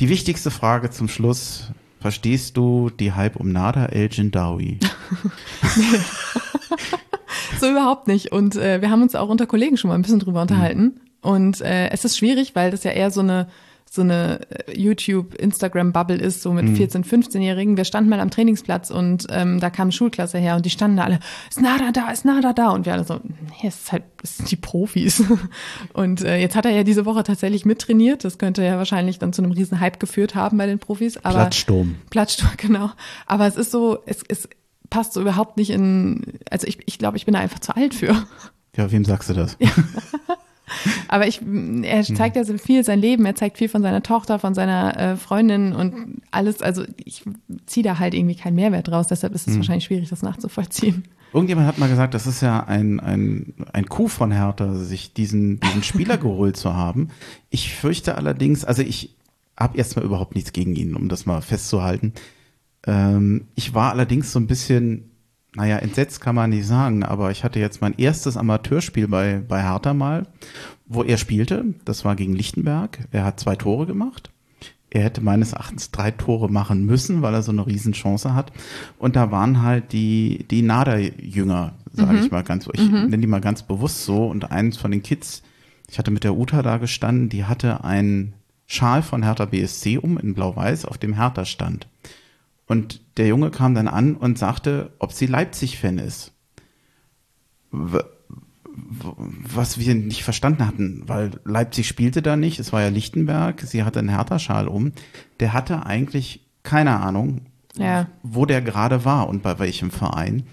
Die wichtigste Frage zum Schluss. Verstehst du die Hype um Nada El Jindawi? (laughs) so überhaupt nicht. Und äh, wir haben uns auch unter Kollegen schon mal ein bisschen drüber unterhalten. Mhm. Und äh, es ist schwierig, weil das ja eher so eine so eine äh, YouTube, Instagram-Bubble ist, so mit mhm. 14-, 15-Jährigen. Wir standen mal am Trainingsplatz und ähm, da kam eine Schulklasse her und die standen da alle, ist Nada da, ist Nada da. Und wir alle so, nee, es ist halt, es sind die Profis. (laughs) Und äh, jetzt hat er ja diese Woche tatsächlich mittrainiert. Das könnte ja wahrscheinlich dann zu einem riesen Hype geführt haben bei den Profis. Aber, Plattsturm. Plattsturm, (laughs) genau. Aber es ist so, es, es passt so überhaupt nicht in, also ich, ich glaube, ich bin da einfach zu alt für. Ja, wem sagst du das? Ja. (laughs) Aber ich, er zeigt ja so viel sein Leben, er zeigt viel von seiner Tochter, von seiner äh, Freundin und alles. Also ich ziehe da halt irgendwie keinen Mehrwert draus, deshalb ist es mhm. wahrscheinlich schwierig, das nachzuvollziehen. Irgendjemand hat mal gesagt, das ist ja ein, ein, ein Coup von Hertha, sich diesen, diesen Spieler (laughs) geholt zu haben. Ich fürchte allerdings, also ich habe erstmal überhaupt nichts gegen ihn, um das mal festzuhalten. Ähm, ich war allerdings so ein bisschen naja, entsetzt kann man nicht sagen, aber ich hatte jetzt mein erstes Amateurspiel bei, bei Hertha mal, wo er spielte. Das war gegen Lichtenberg. Er hat zwei Tore gemacht. Er hätte meines Erachtens drei Tore machen müssen, weil er so eine Riesenchance hat. Und da waren halt die, die Nader-Jünger, sage mhm. ich mal ganz, ich mhm. nenne die mal ganz bewusst so. Und eins von den Kids, ich hatte mit der Uta da gestanden, die hatte einen Schal von Hertha BSC um in Blau-Weiß, auf dem Hertha stand. Und der Junge kam dann an und sagte, ob sie Leipzig-Fan ist. Was wir nicht verstanden hatten, weil Leipzig spielte da nicht, es war ja Lichtenberg, sie hatte einen Hertha-Schal um. Der hatte eigentlich keine Ahnung, ja. wo der gerade war und bei welchem Verein.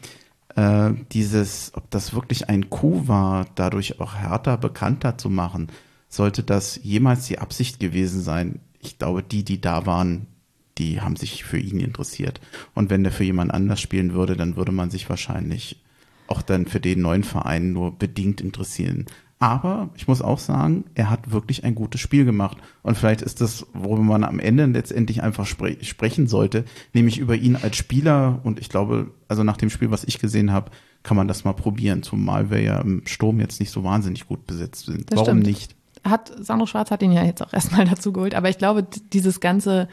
Äh, dieses, ob das wirklich ein Coup war, dadurch auch Hertha bekannter zu machen, sollte das jemals die Absicht gewesen sein. Ich glaube, die, die da waren, die haben sich für ihn interessiert. Und wenn der für jemand anders spielen würde, dann würde man sich wahrscheinlich auch dann für den neuen Verein nur bedingt interessieren. Aber ich muss auch sagen, er hat wirklich ein gutes Spiel gemacht. Und vielleicht ist das, worüber man am Ende letztendlich einfach spre sprechen sollte, nämlich über ihn als Spieler. Und ich glaube, also nach dem Spiel, was ich gesehen habe, kann man das mal probieren. Zumal wir ja im Sturm jetzt nicht so wahnsinnig gut besetzt sind. Das Warum stimmt. nicht? Hat Sandro Schwarz hat ihn ja jetzt auch erstmal (laughs) dazu geholt. Aber ich glaube, dieses ganze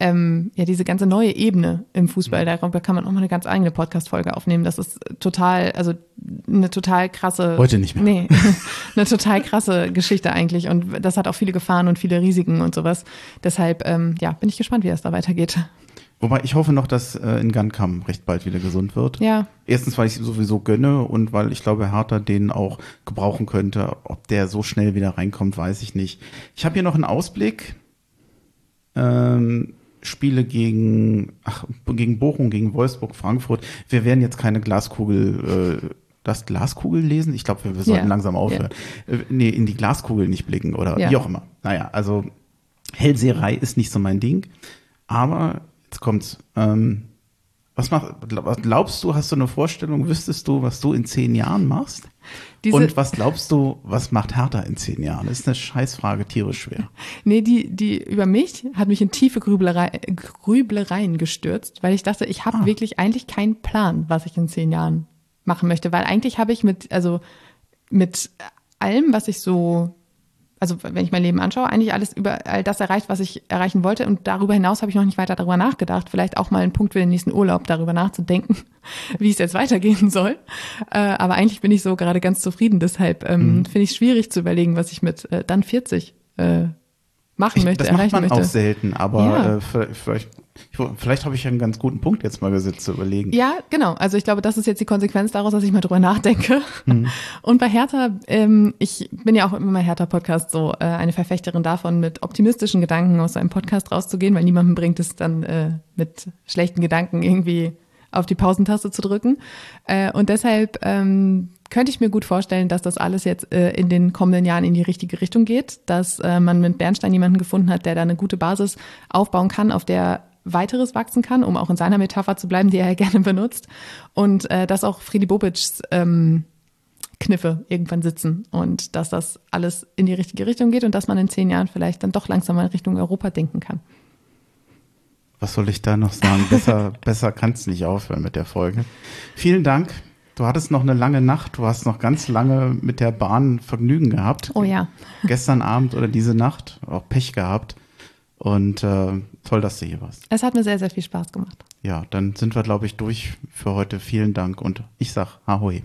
ähm, ja diese ganze neue Ebene im Fußball, mhm. da kann man auch mal eine ganz eigene Podcast-Folge aufnehmen. Das ist total, also eine total krasse. Heute nicht mehr. Nee, (laughs) eine total krasse Geschichte eigentlich. Und das hat auch viele Gefahren und viele Risiken und sowas. Deshalb, ähm, ja, bin ich gespannt, wie das da weitergeht. Wobei ich hoffe noch, dass äh, in Gankam recht bald wieder gesund wird. Ja. Erstens, weil ich sowieso gönne und weil ich glaube, Hertha den auch gebrauchen könnte. Ob der so schnell wieder reinkommt, weiß ich nicht. Ich habe hier noch einen Ausblick. Ähm, Spiele gegen, ach, gegen Bochum, gegen Wolfsburg, Frankfurt. Wir werden jetzt keine Glaskugel, äh, das Glaskugel lesen? Ich glaube, wir, wir sollten yeah. langsam aufhören. Yeah. Äh, nee, in die Glaskugel nicht blicken oder yeah. wie auch immer. Naja, also Hellseherei ist nicht so mein Ding. Aber jetzt kommt's. Ähm, was, mach, was glaubst du, hast du eine Vorstellung, wüsstest du, was du in zehn Jahren machst? Diese und was glaubst du, was macht Hertha in zehn Jahren? Das ist eine Scheißfrage, tierisch schwer. (laughs) Nee, die, die über mich hat mich in tiefe Grüblerei, Grüblereien gestürzt, weil ich dachte, ich habe ah. wirklich eigentlich keinen Plan, was ich in zehn Jahren machen möchte. Weil eigentlich habe ich mit, also mit allem, was ich so also wenn ich mein Leben anschaue, eigentlich alles über all das erreicht, was ich erreichen wollte. Und darüber hinaus habe ich noch nicht weiter darüber nachgedacht. Vielleicht auch mal ein Punkt für den nächsten Urlaub, darüber nachzudenken, (laughs) wie es jetzt weitergehen soll. Äh, aber eigentlich bin ich so gerade ganz zufrieden. Deshalb ähm, mhm. finde ich es schwierig zu überlegen, was ich mit äh, dann 40 äh, machen ich, möchte, das erreichen macht man möchte. auch selten, aber ja. äh, vielleicht Vielleicht habe ich ja einen ganz guten Punkt jetzt mal gesetzt zu überlegen. Ja, genau. Also ich glaube, das ist jetzt die Konsequenz daraus, dass ich mal drüber nachdenke. Mhm. (laughs) Und bei Hertha, ähm, ich bin ja auch immer Hertha-Podcast so äh, eine Verfechterin davon, mit optimistischen Gedanken aus einem Podcast rauszugehen, weil niemandem bringt es dann äh, mit schlechten Gedanken irgendwie auf die Pausentaste zu drücken. Äh, und deshalb ähm, könnte ich mir gut vorstellen, dass das alles jetzt äh, in den kommenden Jahren in die richtige Richtung geht, dass äh, man mit Bernstein jemanden gefunden hat, der da eine gute Basis aufbauen kann, auf der weiteres wachsen kann, um auch in seiner Metapher zu bleiben, die er ja (laughs) gerne benutzt. Und äh, dass auch Friedi Bobic's ähm, Kniffe irgendwann sitzen und dass das alles in die richtige Richtung geht und dass man in zehn Jahren vielleicht dann doch langsam mal Richtung Europa denken kann. Was soll ich da noch sagen? Besser, (laughs) besser kann es nicht aufhören mit der Folge. Vielen Dank. Du hattest noch eine lange Nacht. Du hast noch ganz lange mit der Bahn Vergnügen gehabt. Oh ja. Gestern Abend oder diese Nacht auch Pech gehabt. Und äh, toll, dass du hier warst. Es hat mir sehr, sehr viel Spaß gemacht. Ja, dann sind wir, glaube ich, durch für heute. Vielen Dank und ich sag Ahoi.